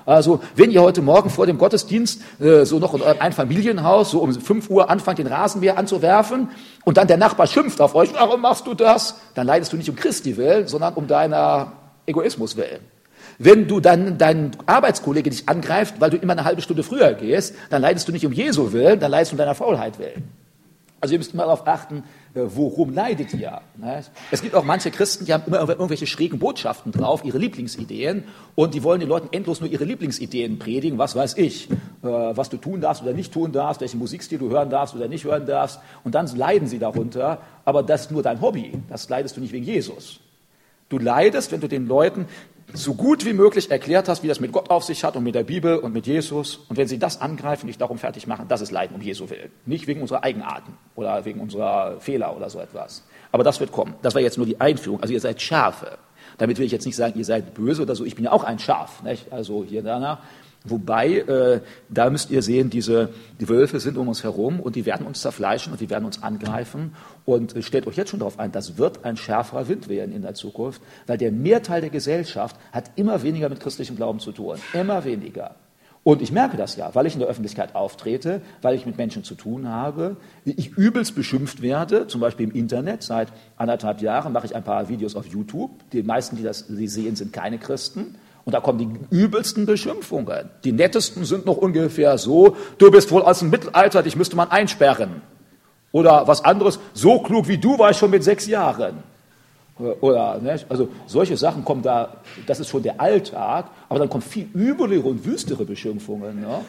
Also, wenn ihr heute Morgen vor dem Gottesdienst äh, so noch in eurem Einfamilienhaus so um 5 Uhr anfangt, den Rasenmäher anzuwerfen und dann der Nachbar schimpft auf euch, warum machst du das? Dann leidest du nicht um Christi willen, sondern um deiner Egoismus willen. Wenn du dann deinen Arbeitskollege dich angreift, weil du immer eine halbe Stunde früher gehst, dann leidest du nicht um Jesu willen, dann leidest du um deiner Faulheit willen. Also ihr müsst mal darauf achten, äh, worum leidet ihr. Ne? Es gibt auch manche Christen, die haben immer irgendwelche schrägen Botschaften drauf, ihre Lieblingsideen, und die wollen den Leuten endlos nur ihre Lieblingsideen predigen, was weiß ich, äh, was du tun darfst oder nicht tun darfst, welchen Musikstil du hören darfst oder nicht hören darfst, und dann leiden sie darunter, aber das ist nur dein Hobby, das leidest du nicht wegen Jesus. Du leidest, wenn du den Leuten so gut wie möglich erklärt hast, wie das mit Gott auf sich hat und mit der Bibel und mit Jesus. Und wenn sie das angreifen, nicht darum fertig machen, das ist Leiden um Jesu Willen. Nicht wegen unserer Eigenarten oder wegen unserer Fehler oder so etwas. Aber das wird kommen. Das war jetzt nur die Einführung. Also ihr seid Schafe. Damit will ich jetzt nicht sagen, ihr seid böse oder so. Ich bin ja auch ein Schaf. Nicht? Also hier danach. Wobei, äh, da müsst ihr sehen, diese die Wölfe sind um uns herum und die werden uns zerfleischen und die werden uns angreifen. Und äh, stellt euch jetzt schon darauf ein, das wird ein schärferer Wind werden in der Zukunft, weil der Mehrteil der Gesellschaft hat immer weniger mit christlichem Glauben zu tun. Immer weniger. Und ich merke das ja, weil ich in der Öffentlichkeit auftrete, weil ich mit Menschen zu tun habe, ich übelst beschimpft werde, zum Beispiel im Internet. Seit anderthalb Jahren mache ich ein paar Videos auf YouTube. Die meisten, die das sehen, sind keine Christen. Und da kommen die übelsten Beschimpfungen. Die nettesten sind noch ungefähr so, du bist wohl aus dem Mittelalter, dich müsste man einsperren. Oder was anderes, so klug wie du war ich schon mit sechs Jahren. Oder, ne? also solche Sachen kommen da, das ist schon der Alltag, aber dann kommen viel üblere und wüstere Beschimpfungen. Ne?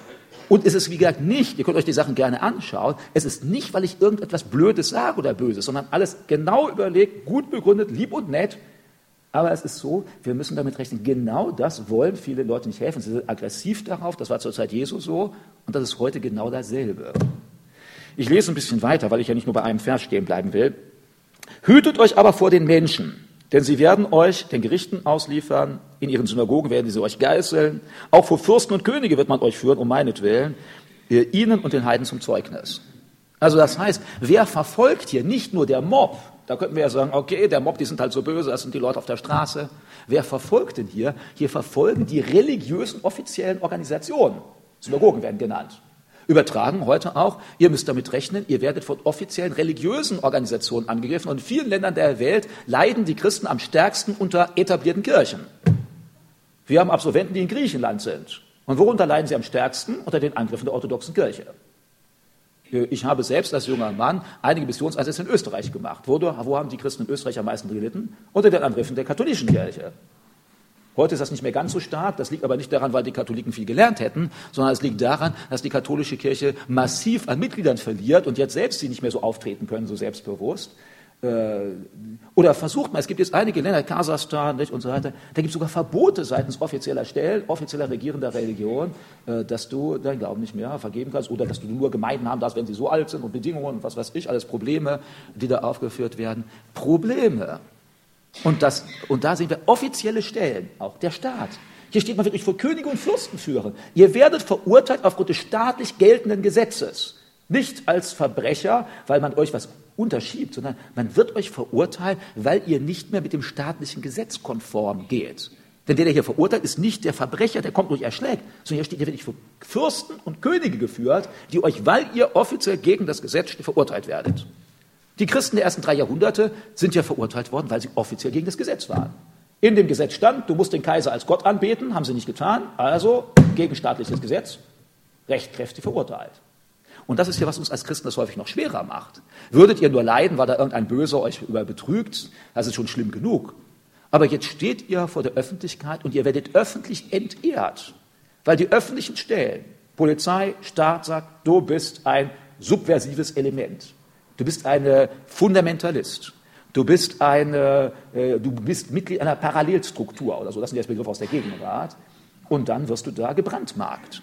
Und es ist, wie gesagt, nicht, ihr könnt euch die Sachen gerne anschauen, es ist nicht, weil ich irgendetwas Blödes sage oder Böses, sondern alles genau überlegt, gut begründet, lieb und nett, aber es ist so, wir müssen damit rechnen, genau das wollen viele Leute nicht helfen. Sie sind aggressiv darauf, das war zur Zeit Jesu so und das ist heute genau dasselbe. Ich lese ein bisschen weiter, weil ich ja nicht nur bei einem Vers stehen bleiben will. Hütet euch aber vor den Menschen, denn sie werden euch den Gerichten ausliefern, in ihren Synagogen werden sie euch geißeln, auch vor Fürsten und Könige wird man euch führen, um meinetwillen, ihnen und den Heiden zum Zeugnis. Also das heißt, wer verfolgt hier nicht nur der Mob, da könnten wir ja sagen, okay, der Mob, die sind halt so böse, das sind die Leute auf der Straße. Wer verfolgt denn hier? Hier verfolgen die religiösen offiziellen Organisationen. Synagogen werden genannt. Übertragen heute auch, ihr müsst damit rechnen, ihr werdet von offiziellen religiösen Organisationen angegriffen. Und in vielen Ländern der Welt leiden die Christen am stärksten unter etablierten Kirchen. Wir haben Absolventen, die in Griechenland sind. Und worunter leiden sie am stärksten? Unter den Angriffen der orthodoxen Kirche. Ich habe selbst als junger Mann einige Missionseinsätze in Österreich gemacht. Wo, wo haben die Christen in Österreich am meisten gelitten? Unter den Angriffen der katholischen Kirche. Heute ist das nicht mehr ganz so stark. Das liegt aber nicht daran, weil die Katholiken viel gelernt hätten, sondern es liegt daran, dass die katholische Kirche massiv an Mitgliedern verliert und jetzt selbst sie nicht mehr so auftreten können, so selbstbewusst. Äh, oder versucht mal, es gibt jetzt einige Länder, Kasachstan nicht, und so weiter, da gibt es sogar Verbote seitens offizieller Stellen, offizieller regierender Religion, äh, dass du deinen Glauben nicht mehr vergeben kannst oder dass du nur Gemeinden haben darfst, wenn sie so alt sind und Bedingungen und was weiß ich, alles Probleme, die da aufgeführt werden. Probleme. Und, das, und da sehen wir offizielle Stellen, auch der Staat. Hier steht man wirklich vor Könige und Fürstenführer. Ihr werdet verurteilt aufgrund des staatlich geltenden Gesetzes. Nicht als Verbrecher, weil man euch was unterschiebt, sondern man wird euch verurteilen, weil ihr nicht mehr mit dem staatlichen Gesetz konform geht. Denn der, der hier verurteilt, ist nicht der Verbrecher, der kommt durch erschlägt, sondern hier steht, ihr werdet vor Fürsten und Könige geführt, die euch, weil ihr offiziell gegen das Gesetz verurteilt werdet. Die Christen der ersten drei Jahrhunderte sind ja verurteilt worden, weil sie offiziell gegen das Gesetz waren. In dem Gesetz stand, du musst den Kaiser als Gott anbeten, haben sie nicht getan, also gegen staatliches Gesetz, rechtkräftig verurteilt. Und das ist ja, was uns als Christen das häufig noch schwerer macht. Würdet ihr nur leiden, weil da irgendein Böser euch über betrügt, das ist schon schlimm genug. Aber jetzt steht ihr vor der Öffentlichkeit und ihr werdet öffentlich entehrt, weil die öffentlichen Stellen, Polizei, Staat sagt, du bist ein subversives Element. Du bist ein Fundamentalist. Du bist, eine, äh, du bist Mitglied einer Parallelstruktur oder so. Das sind jetzt Begriffe aus der Gegenwart. Und dann wirst du da gebrandmarkt.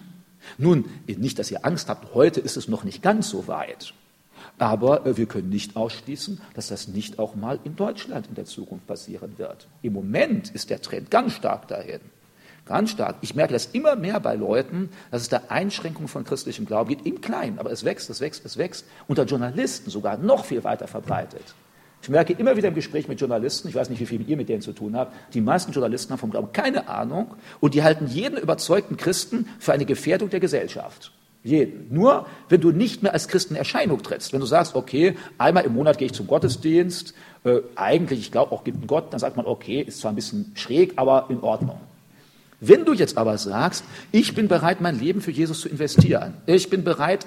Nun, nicht, dass ihr Angst habt, heute ist es noch nicht ganz so weit. Aber äh, wir können nicht ausschließen, dass das nicht auch mal in Deutschland in der Zukunft passieren wird. Im Moment ist der Trend ganz stark dahin. Ganz stark. Ich merke das immer mehr bei Leuten, dass es da Einschränkungen von christlichem Glauben gibt, im Kleinen, aber es wächst, es wächst, es wächst. Unter Journalisten sogar noch viel weiter verbreitet. Ich merke immer wieder im Gespräch mit Journalisten, ich weiß nicht, wie viel ihr mit denen zu tun habt, die meisten Journalisten haben vom Glauben keine Ahnung und die halten jeden überzeugten Christen für eine Gefährdung der Gesellschaft. Jeden. Nur, wenn du nicht mehr als Christen in Erscheinung trittst, wenn du sagst, okay, einmal im Monat gehe ich zum Gottesdienst, äh, eigentlich, ich glaube auch, gibt einen Gott, dann sagt man, okay, ist zwar ein bisschen schräg, aber in Ordnung. Wenn du jetzt aber sagst, ich bin bereit, mein Leben für Jesus zu investieren, ich bin bereit,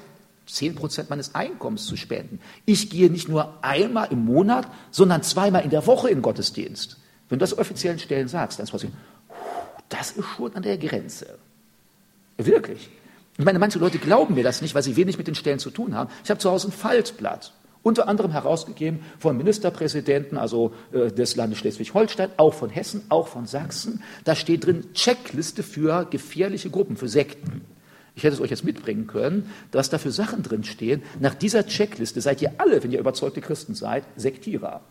10 Prozent meines Einkommens zu spenden. Ich gehe nicht nur einmal im Monat, sondern zweimal in der Woche in Gottesdienst. Wenn du das offiziellen Stellen sagst, dann ist es das ist schon an der Grenze. Wirklich. Ich meine, manche Leute glauben mir das nicht, weil sie wenig mit den Stellen zu tun haben. Ich habe zu Hause ein Faltblatt, unter anderem herausgegeben von Ministerpräsidenten, also äh, des Landes Schleswig-Holstein, auch von Hessen, auch von Sachsen. Da steht drin Checkliste für gefährliche Gruppen, für Sekten ich hätte es euch jetzt mitbringen können, dass da für Sachen drinstehen. Nach dieser Checkliste seid ihr alle, wenn ihr überzeugte Christen seid, Sektierer.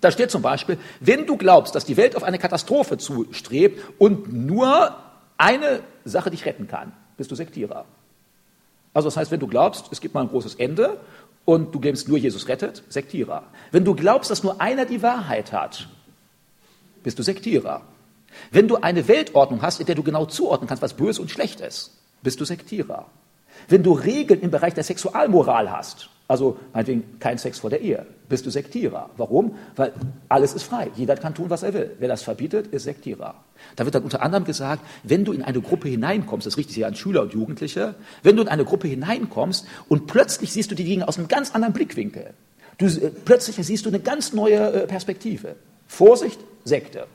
Da steht zum Beispiel, wenn du glaubst, dass die Welt auf eine Katastrophe zustrebt und nur eine Sache dich retten kann, bist du Sektierer. Also das heißt, wenn du glaubst, es gibt mal ein großes Ende und du glaubst nur Jesus rettet, Sektierer. Wenn du glaubst, dass nur einer die Wahrheit hat, bist du Sektierer. Wenn du eine Weltordnung hast, in der du genau zuordnen kannst, was böse und schlecht ist, bist du Sektierer. Wenn du Regeln im Bereich der Sexualmoral hast, also meinetwegen kein Sex vor der Ehe, bist du Sektierer. Warum? Weil alles ist frei. Jeder kann tun, was er will. Wer das verbietet, ist Sektierer. Da wird dann unter anderem gesagt, wenn du in eine Gruppe hineinkommst, das richtet sich an Schüler und Jugendliche, wenn du in eine Gruppe hineinkommst und plötzlich siehst du die Dinge aus einem ganz anderen Blickwinkel. Du, äh, plötzlich siehst du eine ganz neue äh, Perspektive. Vorsicht, Sekte.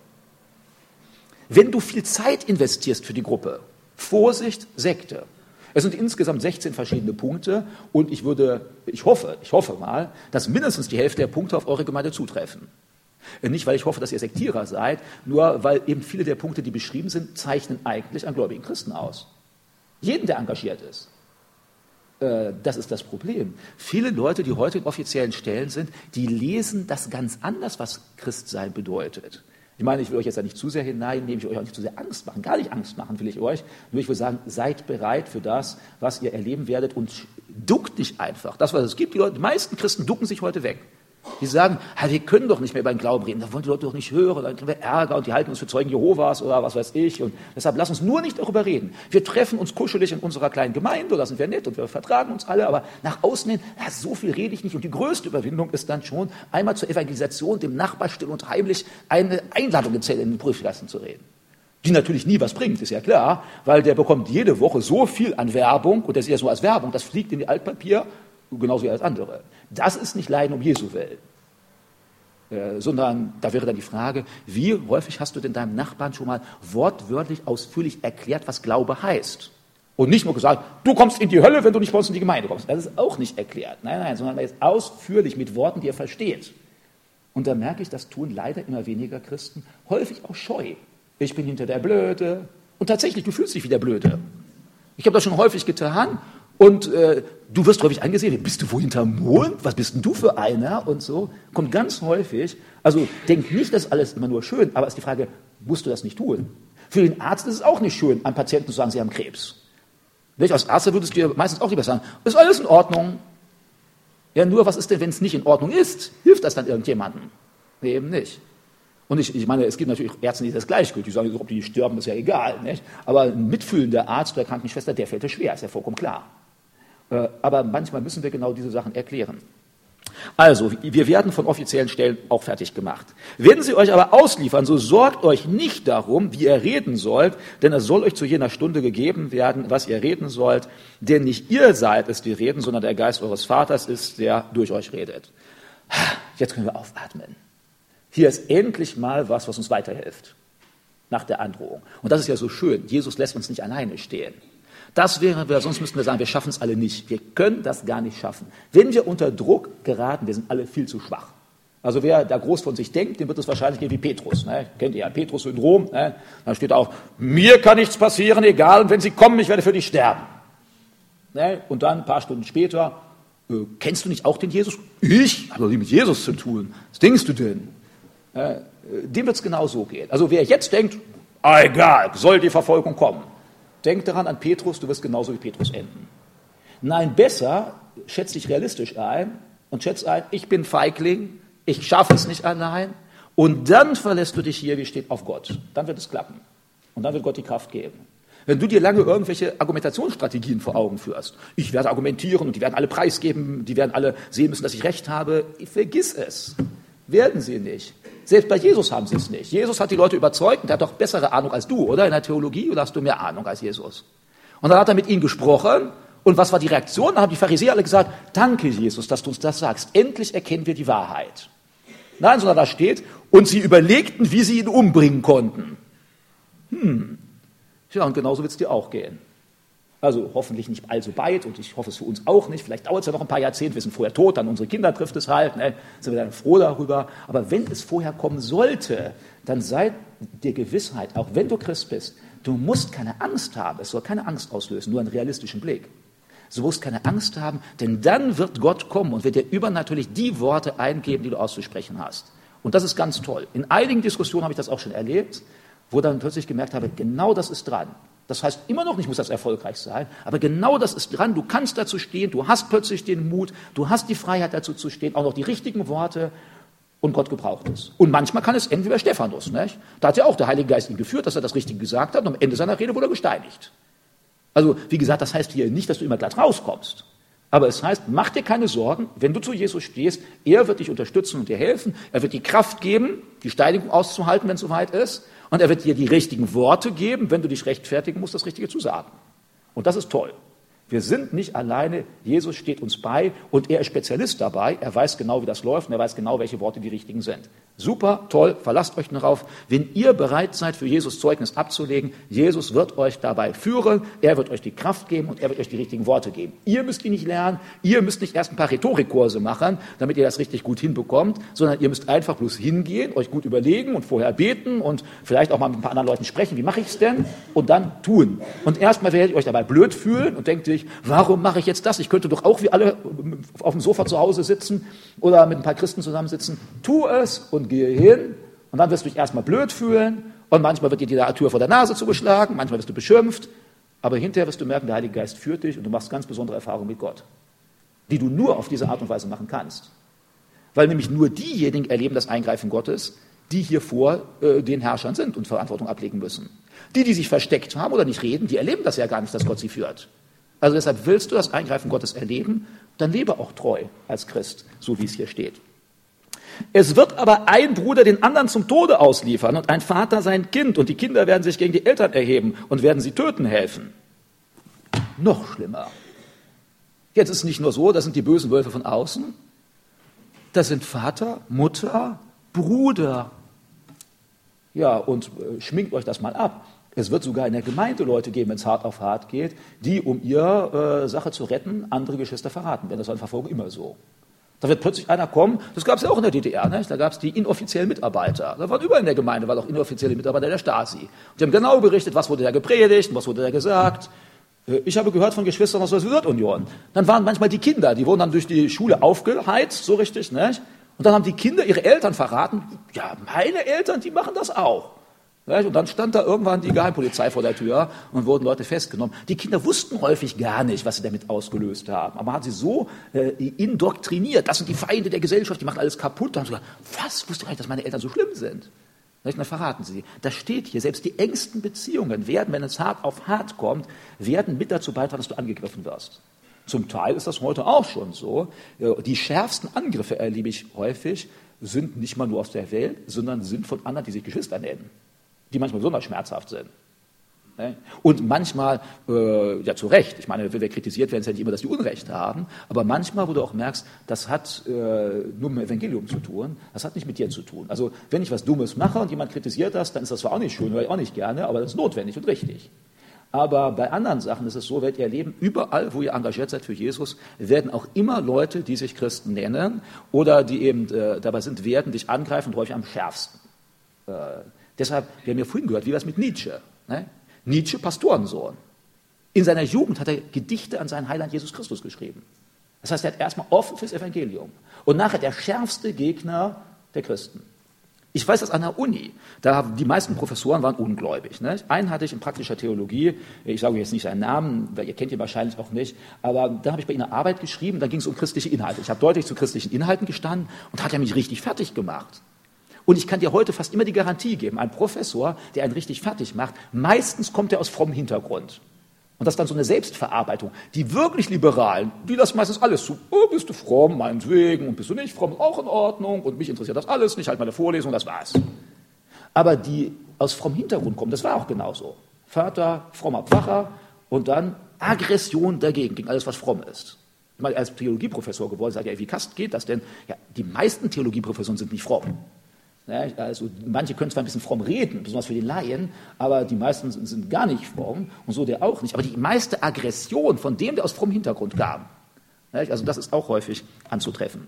Wenn du viel Zeit investierst für die Gruppe, Vorsicht, Sekte. Es sind insgesamt 16 verschiedene Punkte und ich würde, ich hoffe, ich hoffe mal, dass mindestens die Hälfte der Punkte auf eure Gemeinde zutreffen. Äh, nicht, weil ich hoffe, dass ihr Sektierer seid, nur weil eben viele der Punkte, die beschrieben sind, zeichnen eigentlich einen gläubigen Christen aus. Jeden, der engagiert ist. Äh, das ist das Problem. Viele Leute, die heute in offiziellen Stellen sind, die lesen das ganz anders, was Christsein bedeutet. Ich meine, ich will euch jetzt da nicht zu sehr hineinnehmen, ich will euch auch nicht zu sehr Angst machen, gar nicht Angst machen will ich euch. Nur ich will sagen, seid bereit für das, was ihr erleben werdet und duckt nicht einfach. Das, was es gibt, die, Leute, die meisten Christen ducken sich heute weg. Die sagen, wir können doch nicht mehr über den Glauben reden, da wollen die Leute doch nicht hören, dann kriegen wir Ärger und die halten uns für Zeugen Jehovas oder was weiß ich. Und deshalb lass uns nur nicht darüber reden. Wir treffen uns kuschelig in unserer kleinen Gemeinde, da sind wir nett und wir vertragen uns alle, aber nach außen hin, ja, so viel rede ich nicht. Und die größte Überwindung ist dann schon, einmal zur Evangelisation dem Nachbar still und heimlich eine Einladung in den Prüfklassen zu reden. Die natürlich nie was bringt, ist ja klar, weil der bekommt jede Woche so viel an Werbung und der sieht ja so als Werbung, das fliegt in die Altpapier, genauso wie alles andere. Das ist nicht Leiden um Jesu Willen. Äh, sondern da wäre dann die Frage, wie häufig hast du denn deinem Nachbarn schon mal wortwörtlich ausführlich erklärt, was Glaube heißt? Und nicht nur gesagt, du kommst in die Hölle, wenn du nicht bei uns in die Gemeinde kommst. Das ist auch nicht erklärt. Nein, nein, sondern jetzt ausführlich mit Worten, die er versteht. Und da merke ich, das tun leider immer weniger Christen, häufig auch scheu. Ich bin hinter der Blöde. Und tatsächlich, du fühlst dich wie der Blöde. Ich habe das schon häufig getan und äh, du wirst häufig angesehen, bist du wohl hinterm Mond? Was bist denn du für einer? Und so. Kommt ganz häufig. Also denk nicht, das ist alles immer nur schön, aber ist die Frage, musst du das nicht tun? Für den Arzt ist es auch nicht schön, einem Patienten zu sagen, sie haben Krebs. Nicht? Als Arzt würdest du dir meistens auch lieber sagen, ist alles in Ordnung. Ja, nur was ist denn, wenn es nicht in Ordnung ist? Hilft das dann irgendjemandem? Nee, eben nicht. Und ich, ich meine, es gibt natürlich Ärzte, die das gleichgültig sagen, ob die sterben, ist ja egal. Nicht? Aber ein mitfühlender Arzt oder Krankenschwester, der fällt es schwer, ist ja vollkommen klar. Äh, aber manchmal müssen wir genau diese Sachen erklären. Also, wir werden von offiziellen Stellen auch fertig gemacht. Werden sie euch aber ausliefern, so sorgt euch nicht darum, wie ihr reden sollt, denn es soll euch zu jener Stunde gegeben werden, was ihr reden sollt, denn nicht ihr seid es, die reden, sondern der Geist eures Vaters ist, der durch euch redet. Jetzt können wir aufatmen. Hier ist endlich mal was, was uns weiterhilft nach der Androhung. Und das ist ja so schön. Jesus lässt uns nicht alleine stehen. Das wäre, sonst müssten wir sagen, wir schaffen es alle nicht. Wir können das gar nicht schaffen. Wenn wir unter Druck geraten, wir sind alle viel zu schwach. Also wer da groß von sich denkt, dem wird es wahrscheinlich gehen wie Petrus. Ne? Kennt ihr ja, Petrus-Syndrom. Ne? Da steht auch, mir kann nichts passieren, egal, und wenn sie kommen, ich werde für dich sterben. Ne? Und dann, ein paar Stunden später, äh, kennst du nicht auch den Jesus? Ich? Habe doch mit Jesus zu tun. Was denkst du denn? Äh, dem wird es genau so gehen. Also wer jetzt denkt, egal, soll die Verfolgung kommen, Denk daran an Petrus, du wirst genauso wie Petrus enden. Nein, besser, schätz dich realistisch ein und schätz ein, ich bin Feigling, ich schaffe es nicht allein. Und dann verlässt du dich hier, wie steht, auf Gott. Dann wird es klappen. Und dann wird Gott die Kraft geben. Wenn du dir lange irgendwelche Argumentationsstrategien vor Augen führst, ich werde argumentieren und die werden alle preisgeben, die werden alle sehen müssen, dass ich recht habe, vergiss es. Werden sie nicht. Selbst bei Jesus haben sie es nicht. Jesus hat die Leute überzeugt und er hat doch bessere Ahnung als du, oder? In der Theologie oder hast du mehr Ahnung als Jesus? Und dann hat er mit ihnen gesprochen und was war die Reaktion? Dann haben die Pharisäer alle gesagt, danke Jesus, dass du uns das sagst. Endlich erkennen wir die Wahrheit. Nein, sondern da steht, und sie überlegten, wie sie ihn umbringen konnten. Hm. Ja, und genauso wird es dir auch gehen. Also hoffentlich nicht allzu bald und ich hoffe es für uns auch nicht. Vielleicht dauert es ja noch ein paar Jahrzehnte, wir sind vorher tot, dann unsere Kinder trifft es halt, ne? sind wir dann froh darüber. Aber wenn es vorher kommen sollte, dann sei dir Gewissheit, auch wenn du Christ bist, du musst keine Angst haben. Es soll keine Angst auslösen, nur einen realistischen Blick. Du musst keine Angst haben, denn dann wird Gott kommen und wird dir übernatürlich die Worte eingeben, die du auszusprechen hast. Und das ist ganz toll. In einigen Diskussionen habe ich das auch schon erlebt wo dann plötzlich gemerkt habe, genau das ist dran. Das heißt, immer noch nicht muss das erfolgreich sein, aber genau das ist dran. Du kannst dazu stehen, du hast plötzlich den Mut, du hast die Freiheit dazu zu stehen, auch noch die richtigen Worte und Gott gebraucht es. Und manchmal kann es enden wie bei Stephanus. Nicht? Da hat ja auch der Heilige Geist ihn geführt, dass er das Richtige gesagt hat und am Ende seiner Rede wurde er gesteinigt. Also, wie gesagt, das heißt hier nicht, dass du immer glatt rauskommst. Aber es heißt, mach dir keine Sorgen, wenn du zu Jesus stehst, er wird dich unterstützen und dir helfen, er wird dir Kraft geben, die Steinigung auszuhalten, wenn es soweit ist, und er wird dir die richtigen Worte geben, wenn du dich rechtfertigen musst, das Richtige zu sagen. Und das ist toll. Wir sind nicht alleine, Jesus steht uns bei und er ist Spezialist dabei, er weiß genau, wie das läuft und er weiß genau, welche Worte die richtigen sind. Super, toll, verlasst euch darauf. Wenn ihr bereit seid, für Jesus Zeugnis abzulegen, Jesus wird euch dabei führen, er wird euch die Kraft geben und er wird euch die richtigen Worte geben. Ihr müsst die nicht lernen, ihr müsst nicht erst ein paar Rhetorikkurse machen, damit ihr das richtig gut hinbekommt, sondern ihr müsst einfach bloß hingehen, euch gut überlegen und vorher beten und vielleicht auch mal mit ein paar anderen Leuten sprechen, wie mache ich es denn? Und dann tun. Und erstmal werdet ihr euch dabei blöd fühlen und denkt euch, warum mache ich jetzt das? Ich könnte doch auch wie alle auf dem Sofa zu Hause sitzen oder mit ein paar Christen zusammensitzen. Tu es und und gehe hin und dann wirst du dich erstmal blöd fühlen und manchmal wird dir die Tür vor der Nase zugeschlagen, manchmal wirst du beschimpft, aber hinterher wirst du merken, der Heilige Geist führt dich und du machst ganz besondere Erfahrungen mit Gott, die du nur auf diese Art und Weise machen kannst. Weil nämlich nur diejenigen erleben das Eingreifen Gottes, die hier vor äh, den Herrschern sind und Verantwortung ablegen müssen. Die, die sich versteckt haben oder nicht reden, die erleben das ja gar nicht, dass Gott sie führt. Also deshalb willst du das Eingreifen Gottes erleben, dann lebe auch treu als Christ, so wie es hier steht. Es wird aber ein Bruder den anderen zum Tode ausliefern und ein Vater sein Kind und die Kinder werden sich gegen die Eltern erheben und werden sie töten helfen. Noch schlimmer. Jetzt ist es nicht nur so, das sind die bösen Wölfe von außen, das sind Vater, Mutter, Bruder. Ja, und äh, schminkt euch das mal ab. Es wird sogar in der Gemeinde Leute geben, wenn es hart auf hart geht, die, um ihre äh, Sache zu retten, andere Geschwister verraten werden. Das war in Verfolgung immer so. Da wird plötzlich einer kommen, das gab es ja auch in der DDR, nicht? da gab es die inoffiziellen Mitarbeiter. Da waren überall in der Gemeinde, waren auch inoffizielle Mitarbeiter der Stasi. Und die haben genau berichtet, was wurde da gepredigt was wurde da gesagt. Äh, ich habe gehört von Geschwistern aus der Sowjetunion. Dann waren manchmal die Kinder, die wurden dann durch die Schule aufgeheizt, so richtig, nicht? Und dann haben die Kinder ihre Eltern verraten. Ja, meine Eltern, die machen das auch. Und dann stand da irgendwann die Geheimpolizei vor der Tür und wurden Leute festgenommen. Die Kinder wussten häufig gar nicht, was sie damit ausgelöst haben. Aber man hat sie so äh, indoktriniert. Das sind die Feinde der Gesellschaft, die machen alles kaputt. Da haben sie gesagt, was, wusste gar nicht, dass meine Eltern so schlimm sind. Dann verraten sie. Das steht hier. Selbst die engsten Beziehungen werden, wenn es hart auf hart kommt, werden mit dazu beitragen, dass du angegriffen wirst. Zum Teil ist das heute auch schon so. Äh, die schärfsten Angriffe erlebe ich häufig, sind nicht mal nur aus der Welt, sondern sind von anderen, die sich Geschwister nennen die manchmal besonders schmerzhaft sind. Ne? Und manchmal, äh, ja zu Recht, ich meine, wenn wir kritisiert werden, ist ja nicht immer, dass die Unrecht haben, aber manchmal, wo du auch merkst, das hat äh, nur mit dem Evangelium zu tun, das hat nicht mit dir zu tun. Also wenn ich was Dummes mache und jemand kritisiert das, dann ist das zwar auch nicht schön, höre ich auch nicht gerne, aber das ist notwendig und richtig. Aber bei anderen Sachen ist es so, werdet ihr erleben, überall, wo ihr engagiert seid für Jesus, werden auch immer Leute, die sich Christen nennen oder die eben äh, dabei sind, werden dich angreifen und häufig am schärfsten. Äh, Deshalb, wir haben ja vorhin gehört, wie war es mit Nietzsche? Ne? Nietzsche, Pastorensohn. In seiner Jugend hat er Gedichte an seinen Heiland Jesus Christus geschrieben. Das heißt, er hat erstmal offen fürs Evangelium. Und nachher der schärfste Gegner der Christen. Ich weiß das an der Uni. Da die meisten Professoren waren ungläubig. Ne? Einen hatte ich in praktischer Theologie. Ich sage jetzt nicht seinen Namen, weil ihr kennt ihn wahrscheinlich auch nicht. Aber da habe ich bei ihm eine Arbeit geschrieben. Da ging es um christliche Inhalte. Ich habe deutlich zu christlichen Inhalten gestanden und hat er mich richtig fertig gemacht. Und ich kann dir heute fast immer die Garantie geben, ein Professor, der einen richtig fertig macht, meistens kommt er aus frommem Hintergrund. Und das ist dann so eine Selbstverarbeitung. Die wirklich Liberalen, die lassen meistens alles zu. Oh, bist du fromm, meinetwegen, und bist du nicht fromm, auch in Ordnung, und mich interessiert das alles nicht, halt meine Vorlesung, das war's. Aber die aus frommem Hintergrund kommen, das war auch genauso. Vater, frommer Pfarrer, und dann Aggression dagegen, gegen alles, was fromm ist. Ich meine, als Theologieprofessor geworden, sage ja, wie geht das denn? Ja, die meisten Theologieprofessoren sind nicht fromm. Also manche können zwar ein bisschen fromm reden, besonders für die Laien, aber die meisten sind, gar nicht fromm und so der auch nicht. Aber die meiste Aggression von dem, der aus frommem Hintergrund kam, also das ist auch häufig anzutreffen.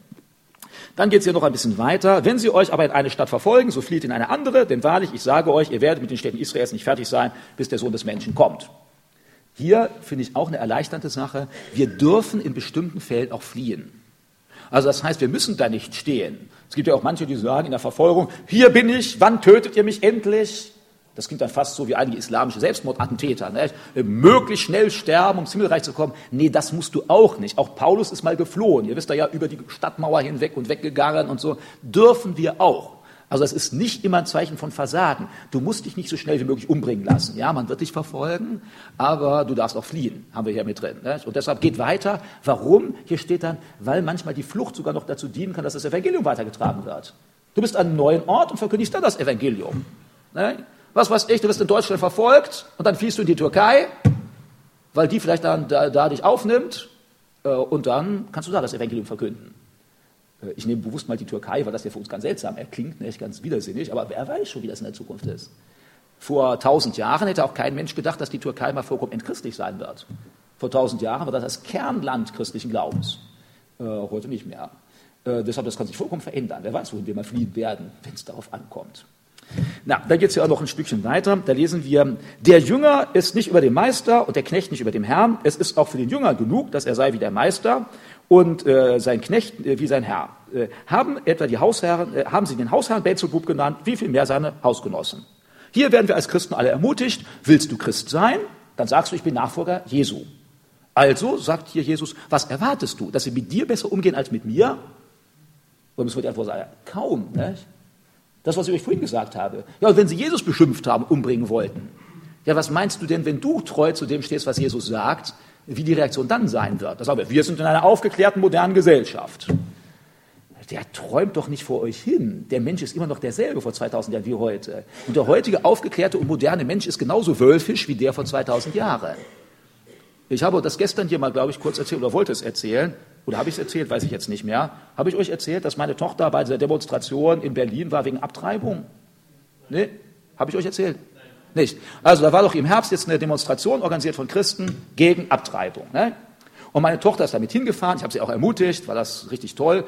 Dann geht es hier noch ein bisschen weiter. Wenn sie euch aber in eine Stadt verfolgen, so flieht in eine andere, denn wahrlich, ich sage euch, ihr werdet mit den Städten Israels nicht fertig sein, bis der Sohn des Menschen kommt. Hier finde ich auch eine erleichternde Sache. Wir dürfen in bestimmten Fällen auch fliehen. Also das heißt, wir müssen da nicht stehen. Es gibt ja auch manche, die sagen in der Verfolgung, hier bin ich, wann tötet ihr mich endlich? Das klingt dann fast so wie einige islamische Selbstmordattentäter. Ne? Möglichst schnell sterben, um ins Himmelreich zu kommen. Nee, das musst du auch nicht. Auch Paulus ist mal geflohen. Ihr wisst ja über die Stadtmauer hinweg und weggegangen und so. Dürfen wir auch. Also es ist nicht immer ein Zeichen von Versagen. Du musst dich nicht so schnell wie möglich umbringen lassen. Ja, man wird dich verfolgen, aber du darfst auch fliehen, haben wir hier mit drin. Ne? Und deshalb geht weiter. Warum? Hier steht dann, weil manchmal die Flucht sogar noch dazu dienen kann, dass das Evangelium weitergetragen wird. Du bist an einem neuen Ort und verkündigst dann das Evangelium. Ne? Was weiß ich, du wirst in Deutschland verfolgt und dann fliehst du in die Türkei, weil die vielleicht dann da, da dich aufnimmt äh, und dann kannst du da das Evangelium verkünden. Äh, ich nehme bewusst mal die Türkei, weil das ja für uns ganz seltsam erklingt, nicht ganz widersinnig, aber wer weiß schon, wie das in der Zukunft ist. Vor tausend Jahren hätte auch kein Mensch gedacht, dass die Türkei mal vollkommen entchristlich sein wird. Vor tausend Jahren war das das Kernland christlichen Glaubens. Äh, heute nicht mehr. Äh, deshalb, das kann sich vollkommen verändern. Wer weiß, wohin wir mal fliehen werden, wenn es darauf ankommt. Na, da geht es ja noch ein Stückchen weiter. Da lesen wir, der Jünger ist nicht über dem Meister und der Knecht nicht über dem Herrn. Es ist auch für den Jünger genug, dass er sei wie der Meister und äh, sein Knecht äh, wie sein Herr. Äh, haben etwa die Hausherren, äh, haben sie den Hausherrn Beelzebub genannt, wie viel mehr seine Hausgenossen. Hier werden wir als Christen alle ermutigt, willst du Christ sein, dann sagst du, ich bin Nachfolger Jesu. Also, sagt hier Jesus, was erwartest du, dass sie mit dir besser umgehen als mit mir? Und es wird einfach sagen, kaum. Nicht? Das, was ich euch vorhin gesagt habe. Ja, und wenn sie Jesus beschimpft haben, umbringen wollten. Ja, was meinst du denn, wenn du treu zu dem stehst, was Jesus sagt, wie die Reaktion dann sein wird? Das aber, wir sind in einer aufgeklärten, modernen Gesellschaft. Der träumt doch nicht vor euch hin. Der Mensch ist immer noch derselbe vor 2000 Jahren wie heute. Und der heutige aufgeklärte und moderne Mensch ist genauso wölfisch wie der vor 2000 Jahren. Ich habe das gestern hier mal, glaube ich, kurz erzählt oder wollte es erzählen. Oder habe ich es erzählt? Weiß ich jetzt nicht mehr. Habe ich euch erzählt, dass meine Tochter bei dieser Demonstration in Berlin war wegen Abtreibung? Nee? Habe ich euch erzählt? Nicht. Also da war doch im Herbst jetzt eine Demonstration organisiert von Christen gegen Abtreibung. Ne? Und meine Tochter ist damit hingefahren. Ich habe sie auch ermutigt, war das richtig toll.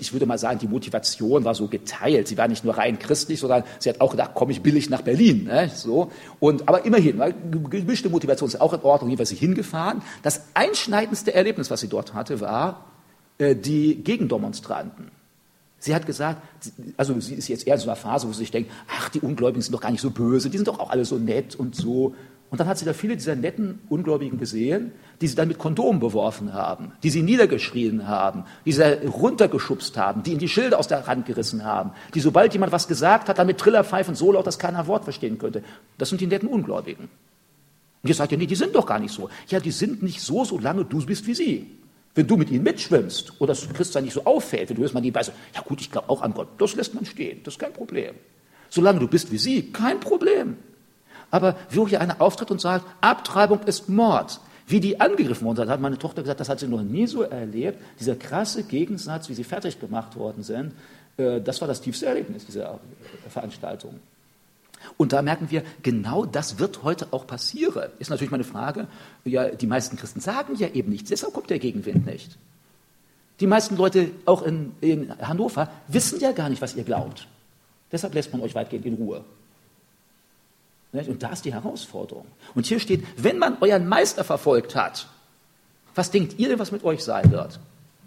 Ich würde mal sagen, die Motivation war so geteilt. Sie war nicht nur rein christlich, sondern sie hat auch gedacht, komme ich billig nach Berlin. Ne? So. Und, aber immerhin, gemischte Motivation ist auch in Ordnung. Jedenfalls sie hingefahren. Das einschneidendste Erlebnis, was sie dort hatte, war äh, die Gegendemonstranten. Sie hat gesagt, also sie ist jetzt eher in so einer Phase, wo sie sich denkt, ach, die Ungläubigen sind doch gar nicht so böse, die sind doch auch alle so nett und so. Und dann hat sie da viele dieser netten Ungläubigen gesehen, die sie dann mit Kondomen beworfen haben, die sie niedergeschrien haben, die sie runtergeschubst haben, die ihnen die Schilde aus der Hand gerissen haben, die sobald jemand was gesagt hat, dann mit Trillerpfeifen so laut, dass keiner Wort verstehen könnte. Das sind die netten Ungläubigen. Und ihr sagt ja, nee, die sind doch gar nicht so. Ja, die sind nicht so, solange du bist wie sie. Wenn du mit ihnen mitschwimmst oder das Christsein nicht so auffällt, wenn du hörst man die Weise, ja gut, ich glaube auch an Gott, das lässt man stehen, das ist kein Problem. Solange du bist wie sie, kein Problem. Aber wo hier einer auftritt und sagt, Abtreibung ist Mord, wie die angegriffen worden sind, hat meine Tochter gesagt, das hat sie noch nie so erlebt. Dieser krasse Gegensatz, wie sie fertig gemacht worden sind, äh, das war das tiefste Erlebnis dieser Veranstaltung. Und da merken wir, genau das wird heute auch passieren. Ist natürlich meine Frage, ja, die meisten Christen sagen ja eben nichts, deshalb kommt der Gegenwind nicht. Die meisten Leute, auch in, in Hannover, wissen ja gar nicht, was ihr glaubt. Deshalb lässt man euch weitgehend in Ruhe. Und da ist die Herausforderung. Und hier steht, wenn man euren Meister verfolgt hat, was denkt ihr denn, was mit euch sein wird?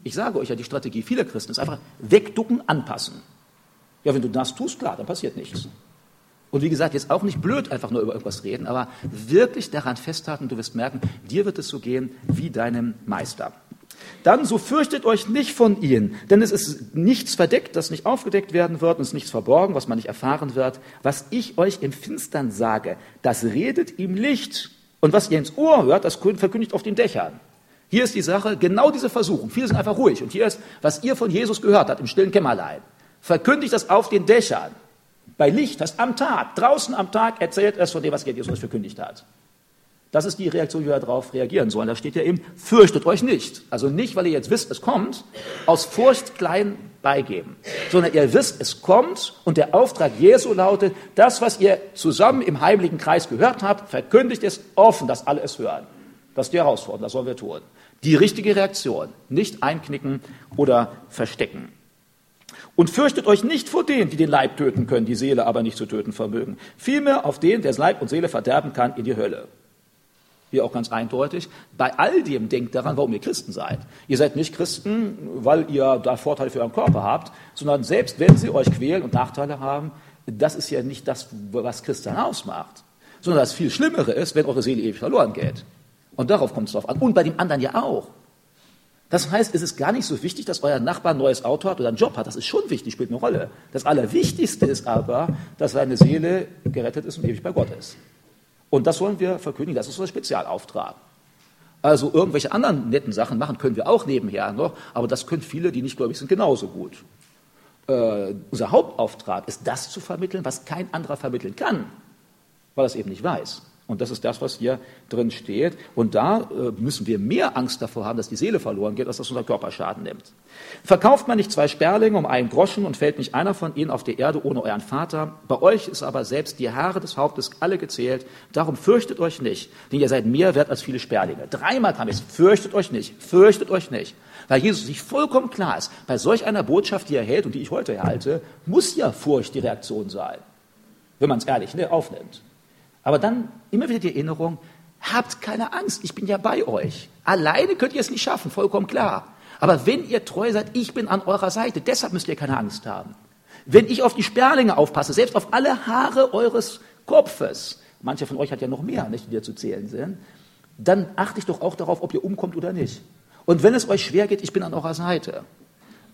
Ich sage euch ja, die Strategie vieler Christen ist einfach wegducken, anpassen. Ja, wenn du das tust, klar, dann passiert nichts. Und wie gesagt, jetzt auch nicht blöd einfach nur über irgendwas reden, aber wirklich daran festhalten, du wirst merken, dir wird es so gehen wie deinem Meister. Dann so fürchtet euch nicht von ihnen, denn es ist nichts verdeckt, das nicht aufgedeckt werden wird, und es ist nichts verborgen, was man nicht erfahren wird. Was ich euch im Finstern sage, das redet ihm Licht. Und was ihr ins Ohr hört, das verkündigt auf den Dächern. Hier ist die Sache, genau diese Versuchung. Viele sind einfach ruhig. Und hier ist, was ihr von Jesus gehört habt, im stillen Kämmerlein. Verkündigt das auf den Dächern. Bei Licht, das am Tag, draußen am Tag erzählt es von dem, was Jesus verkündigt hat. Das ist die Reaktion, wie wir darauf reagieren sollen. Da steht ja eben, fürchtet euch nicht. Also nicht, weil ihr jetzt wisst, es kommt, aus Furcht klein beigeben, sondern ihr wisst, es kommt und der Auftrag Jesu lautet, das, was ihr zusammen im heimlichen Kreis gehört habt, verkündigt es offen, dass alle es hören. Das ist die Herausforderung, das sollen wir tun. Die richtige Reaktion, nicht einknicken oder verstecken. Und fürchtet euch nicht vor denen, die den Leib töten können, die Seele aber nicht zu töten vermögen. Vielmehr auf den, der Leib und Seele verderben kann, in die Hölle hier auch ganz eindeutig, bei all dem denkt daran, warum ihr Christen seid. Ihr seid nicht Christen, weil ihr da Vorteile für euren Körper habt, sondern selbst wenn sie euch quälen und Nachteile haben, das ist ja nicht das, was Christian ausmacht, sondern das viel Schlimmere ist, wenn eure Seele ewig verloren geht. Und darauf kommt es drauf an. Und bei dem anderen ja auch. Das heißt, es ist gar nicht so wichtig, dass euer Nachbar ein neues Auto hat oder einen Job hat. Das ist schon wichtig, spielt eine Rolle. Das Allerwichtigste ist aber, dass seine Seele gerettet ist und ewig bei Gott ist. Und das wollen wir verkündigen. Das ist unser Spezialauftrag. Also irgendwelche anderen netten Sachen machen können wir auch nebenher noch, aber das können viele, die nicht gläubig sind, genauso gut. Äh, unser Hauptauftrag ist das zu vermitteln, was kein anderer vermitteln kann, weil er es eben nicht weiß. Und das ist das, was hier drin steht. Und da äh, müssen wir mehr Angst davor haben, dass die Seele verloren geht, als dass unser Körper Schaden nimmt. Verkauft man nicht zwei Sperlinge um einen Groschen und fällt nicht einer von ihnen auf die Erde ohne euren Vater? Bei euch ist aber selbst die Haare des Hauptes alle gezählt. Darum fürchtet euch nicht, denn ihr seid mehr wert als viele Sperlinge. Dreimal kam es, fürchtet euch nicht, fürchtet euch nicht. Weil Jesus sich vollkommen klar ist, bei solch einer Botschaft, die er hält und die ich heute erhalte, muss ja Furcht die Reaktion sein, wenn man es ehrlich ne, aufnimmt. Aber dann immer wieder die Erinnerung, habt keine Angst, ich bin ja bei euch. Alleine könnt ihr es nicht schaffen, vollkommen klar. Aber wenn ihr treu seid, ich bin an eurer Seite, deshalb müsst ihr keine Angst haben. Wenn ich auf die Sperlinge aufpasse, selbst auf alle Haare eures Kopfes, mancher von euch hat ja noch mehr, nicht, die dir zu zählen sind, dann achte ich doch auch darauf, ob ihr umkommt oder nicht. Und wenn es euch schwer geht, ich bin an eurer Seite.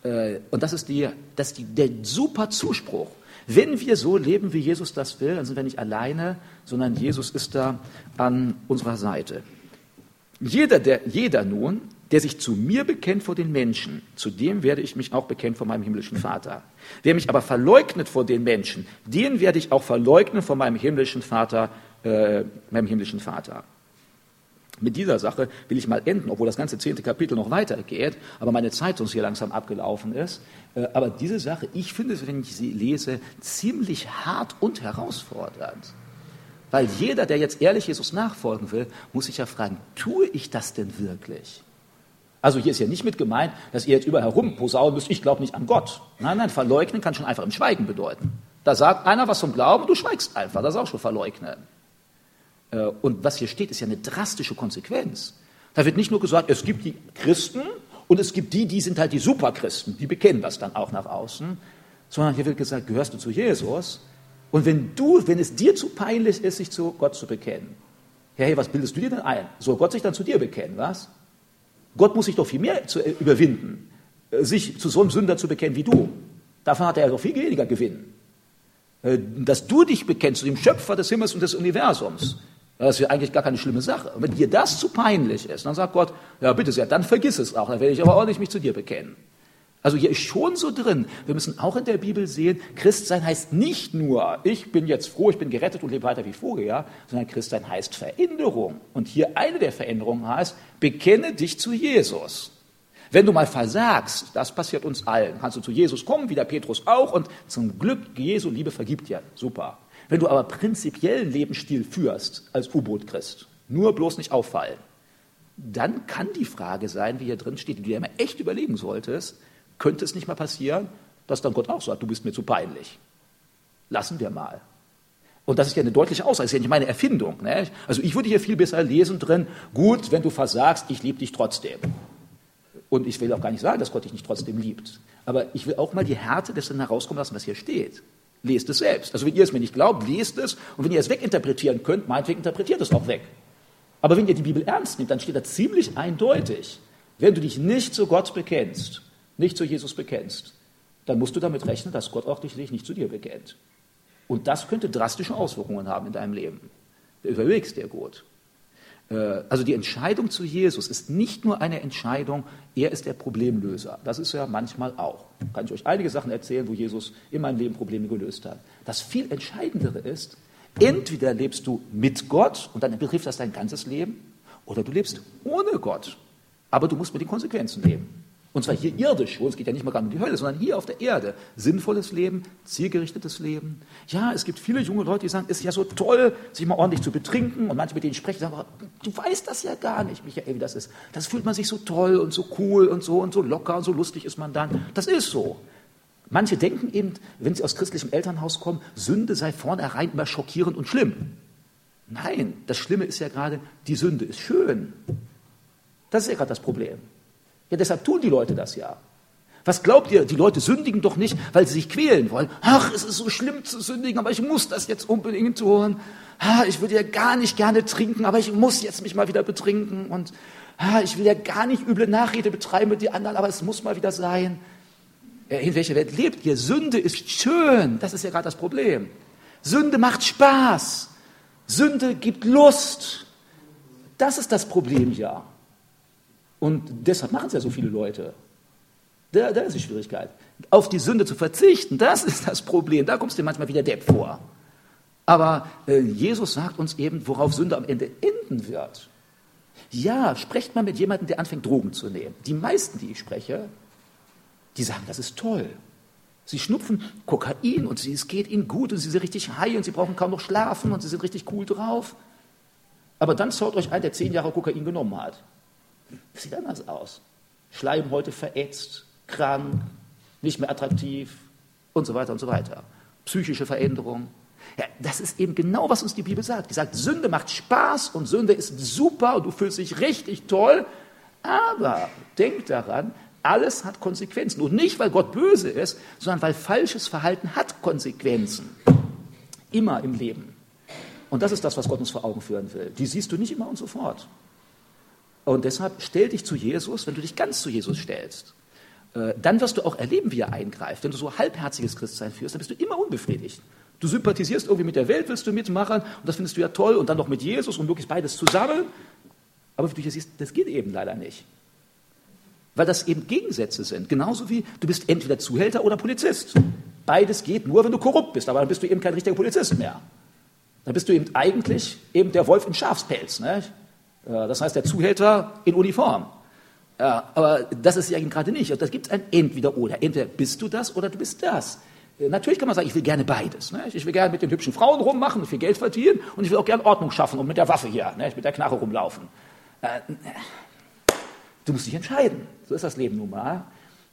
Äh, und das ist, die, das ist die, der super Zuspruch. Wenn wir so leben, wie Jesus das will, dann sind wir nicht alleine, sondern Jesus ist da an unserer Seite. Jeder, der, jeder nun, der sich zu mir bekennt vor den Menschen, zu dem werde ich mich auch bekennen vor meinem himmlischen Vater. Wer mich aber verleugnet vor den Menschen, den werde ich auch verleugnen vor meinem himmlischen Vater, äh, meinem himmlischen Vater. Mit dieser Sache will ich mal enden, obwohl das ganze zehnte Kapitel noch weitergeht, aber meine Zeit sonst hier langsam abgelaufen ist. Äh, aber diese Sache, ich finde es, wenn ich sie lese, ziemlich hart und herausfordernd. Weil jeder, der jetzt ehrlich Jesus nachfolgen will, muss sich ja fragen, tue ich das denn wirklich? Also hier ist ja nicht mit gemeint, dass ihr jetzt überall herum posaunen müsst, ich glaube nicht an Gott. Nein, nein, verleugnen kann schon einfach im Schweigen bedeuten. Da sagt einer was vom Glauben, du schweigst einfach, das ist auch schon verleugnen. Äh, und was hier steht, ist ja eine drastische Konsequenz. Da wird nicht nur gesagt, es gibt die Christen und es gibt die, die sind halt die Superchristen, die bekennen das dann auch nach außen, sondern hier wird gesagt, gehörst du zu Jesus? Und wenn du, wenn es dir zu peinlich ist, sich zu Gott zu bekennen, hey, was bildest du dir denn ein? Soll Gott sich dann zu dir bekennen, was? Gott muss sich doch viel mehr zu, äh, überwinden, äh, sich zu so einem Sünder zu bekennen wie du. Davon hat er doch viel weniger Gewinn. Dass du dich bekennst zu dem Schöpfer des Himmels und des Universums, das ist ja eigentlich gar keine schlimme Sache. Und wenn dir das zu peinlich ist, dann sagt Gott, ja bitte sehr, dann vergiss es auch, dann werde ich aber nicht mich zu dir bekennen. Also hier ist schon so drin, wir müssen auch in der Bibel sehen, Christsein heißt nicht nur, ich bin jetzt froh, ich bin gerettet und lebe weiter wie vorher, sondern Christsein heißt Veränderung. Und hier eine der Veränderungen heißt, bekenne dich zu Jesus. Wenn du mal versagst, das passiert uns allen, kannst du zu Jesus kommen, wie der Petrus auch, und zum Glück, Jesu Liebe vergibt dir. Super. Wenn du aber prinzipiellen Lebensstil führst als U-Boot-Christ, nur bloß nicht auffallen, dann kann die Frage sein, wie hier drin steht, die du dir immer echt überlegen solltest, könnte es nicht mal passieren, dass dann Gott auch sagt, du bist mir zu peinlich. Lassen wir mal. Und das ist ja eine deutliche Aussage, das ist ja nicht meine Erfindung. Ne? Also ich würde hier viel besser lesen drin, gut, wenn du versagst, ich liebe dich trotzdem. Und ich will auch gar nicht sagen, dass Gott dich nicht trotzdem liebt. Aber ich will auch mal die Härte dessen herauskommen lassen, was hier steht. Lest es selbst. Also wenn ihr es mir nicht glaubt, lest es. Und wenn ihr es weginterpretieren könnt, meinetwegen interpretiert es auch weg. Aber wenn ihr die Bibel ernst nehmt, dann steht da ziemlich eindeutig, wenn du dich nicht zu Gott bekennst, nicht zu Jesus bekennst, dann musst du damit rechnen, dass Gott auch dich nicht zu dir bekennt. Und das könnte drastische Auswirkungen haben in deinem Leben. Überlegst dir gut. Äh, also die Entscheidung zu Jesus ist nicht nur eine Entscheidung, er ist der Problemlöser. Das ist er manchmal auch. Kann ich euch einige Sachen erzählen, wo Jesus in meinem Leben Probleme gelöst hat. Das viel Entscheidendere ist, entweder lebst du mit Gott und dann betrifft das dein ganzes Leben, oder du lebst ohne Gott. Aber du musst mit den Konsequenzen leben. Und zwar hier irdisch, wo es geht ja nicht mal gerade um die Hölle, sondern hier auf der Erde. Sinnvolles Leben, zielgerichtetes Leben. Ja, es gibt viele junge Leute, die sagen, es ist ja so toll, sich mal ordentlich zu betrinken. Und manche, mit denen ich spreche, sagen, du weißt das ja gar nicht, Michael, wie das ist. Das fühlt man sich so toll und so cool und so und so locker und so lustig ist man dann. Das ist so. Manche denken eben, wenn sie aus christlichem Elternhaus kommen, Sünde sei vornherein immer schockierend und schlimm. Nein, das Schlimme ist ja gerade, die Sünde ist schön. Das ist ja gerade das Problem. Ja, deshalb tun die Leute das ja. Was glaubt ihr? Die Leute sündigen doch nicht, weil sie sich quälen wollen. Ach, es ist so schlimm zu sündigen, aber ich muss das jetzt unbedingt tun. Ah, ich würde ja gar nicht gerne trinken, aber ich muss jetzt mich mal wieder betrinken. Und ah, ich will ja gar nicht üble Nachrede betreiben mit den anderen, aber es muss mal wieder sein. In welcher Welt lebt ihr? Sünde ist schön. Das ist ja gerade das Problem. Sünde macht Spaß. Sünde gibt Lust. Das ist das Problem ja. Und deshalb machen es ja so viele Leute. Da, da ist die Schwierigkeit. Auf die Sünde zu verzichten, das ist das Problem. Da kommst du dir manchmal wieder Depp vor. Aber äh, Jesus sagt uns eben, worauf Sünde am Ende enden wird. Ja, sprecht mal mit jemandem, der anfängt, Drogen zu nehmen. Die meisten, die ich spreche, die sagen, das ist toll. Sie schnupfen Kokain und es geht ihnen gut und sie sind richtig high und sie brauchen kaum noch schlafen und sie sind richtig cool drauf. Aber dann schaut euch ein, der zehn Jahre Kokain genommen hat. Das sieht anders aus. Schleim heute verätzt, krank, nicht mehr attraktiv und so weiter und so weiter. Psychische Veränderung. Ja, das ist eben genau, was uns die Bibel sagt. Die sagt, Sünde macht Spaß und Sünde ist super und du fühlst dich richtig toll. Aber denk daran, alles hat Konsequenzen. Und nicht, weil Gott böse ist, sondern weil falsches Verhalten hat Konsequenzen. Immer im Leben. Und das ist das, was Gott uns vor Augen führen will. Die siehst du nicht immer und sofort. Und deshalb stell dich zu Jesus, wenn du dich ganz zu Jesus stellst. Äh, dann wirst du auch erleben, wie er eingreift. Wenn du so halbherziges Christsein führst, dann bist du immer unbefriedigt. Du sympathisierst irgendwie mit der Welt, willst du mitmachen und das findest du ja toll und dann noch mit Jesus und möglichst beides zusammen. Aber wie du hier siehst, das geht eben leider nicht. Weil das eben Gegensätze sind. Genauso wie du bist entweder Zuhälter oder Polizist. Beides geht nur, wenn du korrupt bist, aber dann bist du eben kein richtiger Polizist mehr. Dann bist du eben eigentlich eben der Wolf in Schafspelz. Ne? Das heißt, der Zuhälter in Uniform. Ja, aber das ist ja gerade nicht. Das gibt ein Entweder-Oder. Entweder bist du das oder du bist das. Natürlich kann man sagen, ich will gerne beides. Ne? Ich will gerne mit den hübschen Frauen rummachen und viel Geld verdienen und ich will auch gerne Ordnung schaffen und mit der Waffe hier, ne? mit der Knarre rumlaufen. Äh, du musst dich entscheiden. So ist das Leben nun mal.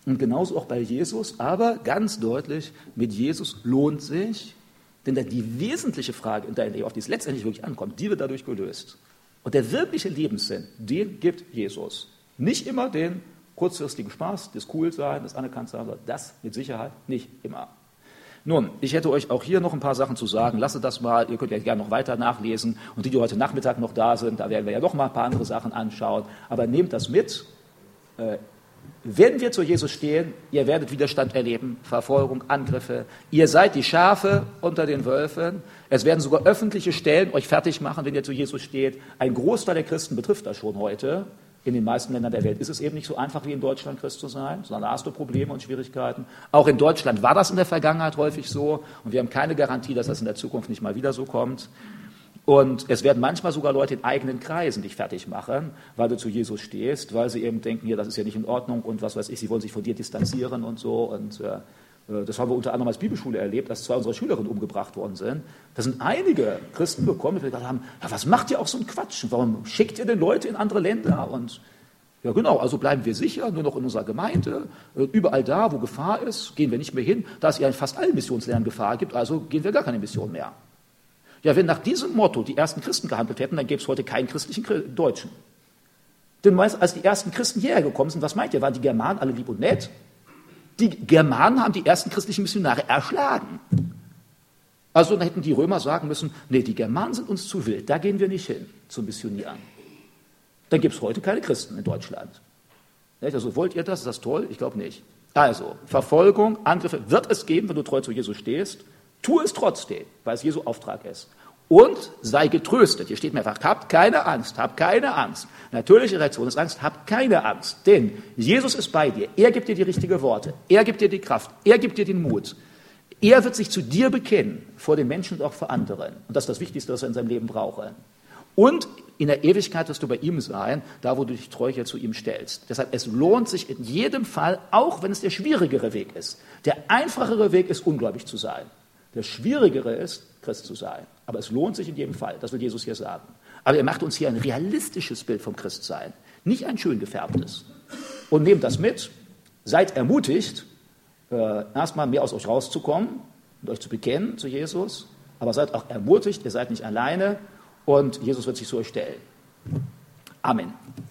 Und genauso auch bei Jesus, aber ganz deutlich, mit Jesus lohnt sich, denn die wesentliche Frage in deinem Leben, auf die es letztendlich wirklich ankommt, die wird dadurch gelöst. Und der wirkliche Lebenssinn, den gibt Jesus. Nicht immer den kurzfristigen Spaß, das Coolsein, das Anerkanntsein, das mit Sicherheit nicht immer. Nun, ich hätte euch auch hier noch ein paar Sachen zu sagen. Lasst das mal, ihr könnt ja gerne noch weiter nachlesen. Und die, die heute Nachmittag noch da sind, da werden wir ja noch mal ein paar andere Sachen anschauen. Aber nehmt das mit. Äh, wenn wir zu Jesus stehen, ihr werdet Widerstand erleben, Verfolgung, Angriffe. Ihr seid die Schafe unter den Wölfen. Es werden sogar öffentliche Stellen euch fertig machen, wenn ihr zu Jesus steht. Ein Großteil der Christen betrifft das schon heute. In den meisten Ländern der Welt ist es eben nicht so einfach wie in Deutschland Christ zu sein, sondern da hast du Probleme und Schwierigkeiten. Auch in Deutschland war das in der Vergangenheit häufig so und wir haben keine Garantie, dass das in der Zukunft nicht mal wieder so kommt. Und es werden manchmal sogar Leute in eigenen Kreisen dich fertig machen, weil du zu Jesus stehst, weil sie eben denken, ja, das ist ja nicht in Ordnung und was weiß ich, sie wollen sich von dir distanzieren und so. Und äh, äh, das haben wir unter anderem als Bibelschule erlebt, dass zwei unserer Schülerinnen umgebracht worden sind. Da sind einige Christen gekommen, die gesagt haben, ja, was macht ihr auch so einen Quatsch? Warum schickt ihr denn Leute in andere Länder? Und ja, genau, also bleiben wir sicher, nur noch in unserer Gemeinde. Äh, überall da, wo Gefahr ist, gehen wir nicht mehr hin, da es ja in fast allen Missionsländern Gefahr gibt, also gehen wir gar keine Mission mehr. Ja, wenn nach diesem Motto die ersten Christen gehandelt hätten, dann gäbe es heute keinen christlichen Deutschen. Denn als die ersten Christen hierher gekommen sind, was meint ihr, waren die Germanen alle lieb und nett? Die Germanen haben die ersten christlichen Missionare erschlagen. Also dann hätten die Römer sagen müssen, nee, die Germanen sind uns zu wild, da gehen wir nicht hin zum Missionieren. Dann gibt es heute keine Christen in Deutschland. Also wollt ihr das? Ist das toll? Ich glaube nicht. Also, Verfolgung, Angriffe wird es geben, wenn du treu zu Jesus stehst. Tu es trotzdem, weil es Jesu Auftrag ist und sei getröstet. Hier steht mehrfach, habt keine Angst, habt keine Angst. Natürliche Reaktion ist Angst, habt keine Angst, denn Jesus ist bei dir. Er gibt dir die richtigen Worte, er gibt dir die Kraft, er gibt dir den Mut. Er wird sich zu dir bekennen, vor den Menschen und auch vor anderen. Und das ist das Wichtigste, was er in seinem Leben braucht. Und in der Ewigkeit wirst du bei ihm sein, da wo du dich treu hier zu ihm stellst. Deshalb, es lohnt sich in jedem Fall, auch wenn es der schwierigere Weg ist. Der einfachere Weg ist, ungläubig zu sein. Der schwierigere ist, Christ zu sein. Aber es lohnt sich in jedem Fall, das will Jesus hier sagen. Aber er macht uns hier ein realistisches Bild vom Christsein, nicht ein schön gefärbtes. Und nehmt das mit, seid ermutigt, äh, erstmal mehr aus euch rauszukommen und euch zu bekennen zu Jesus, aber seid auch ermutigt, ihr seid nicht alleine und Jesus wird sich zu euch stellen. Amen.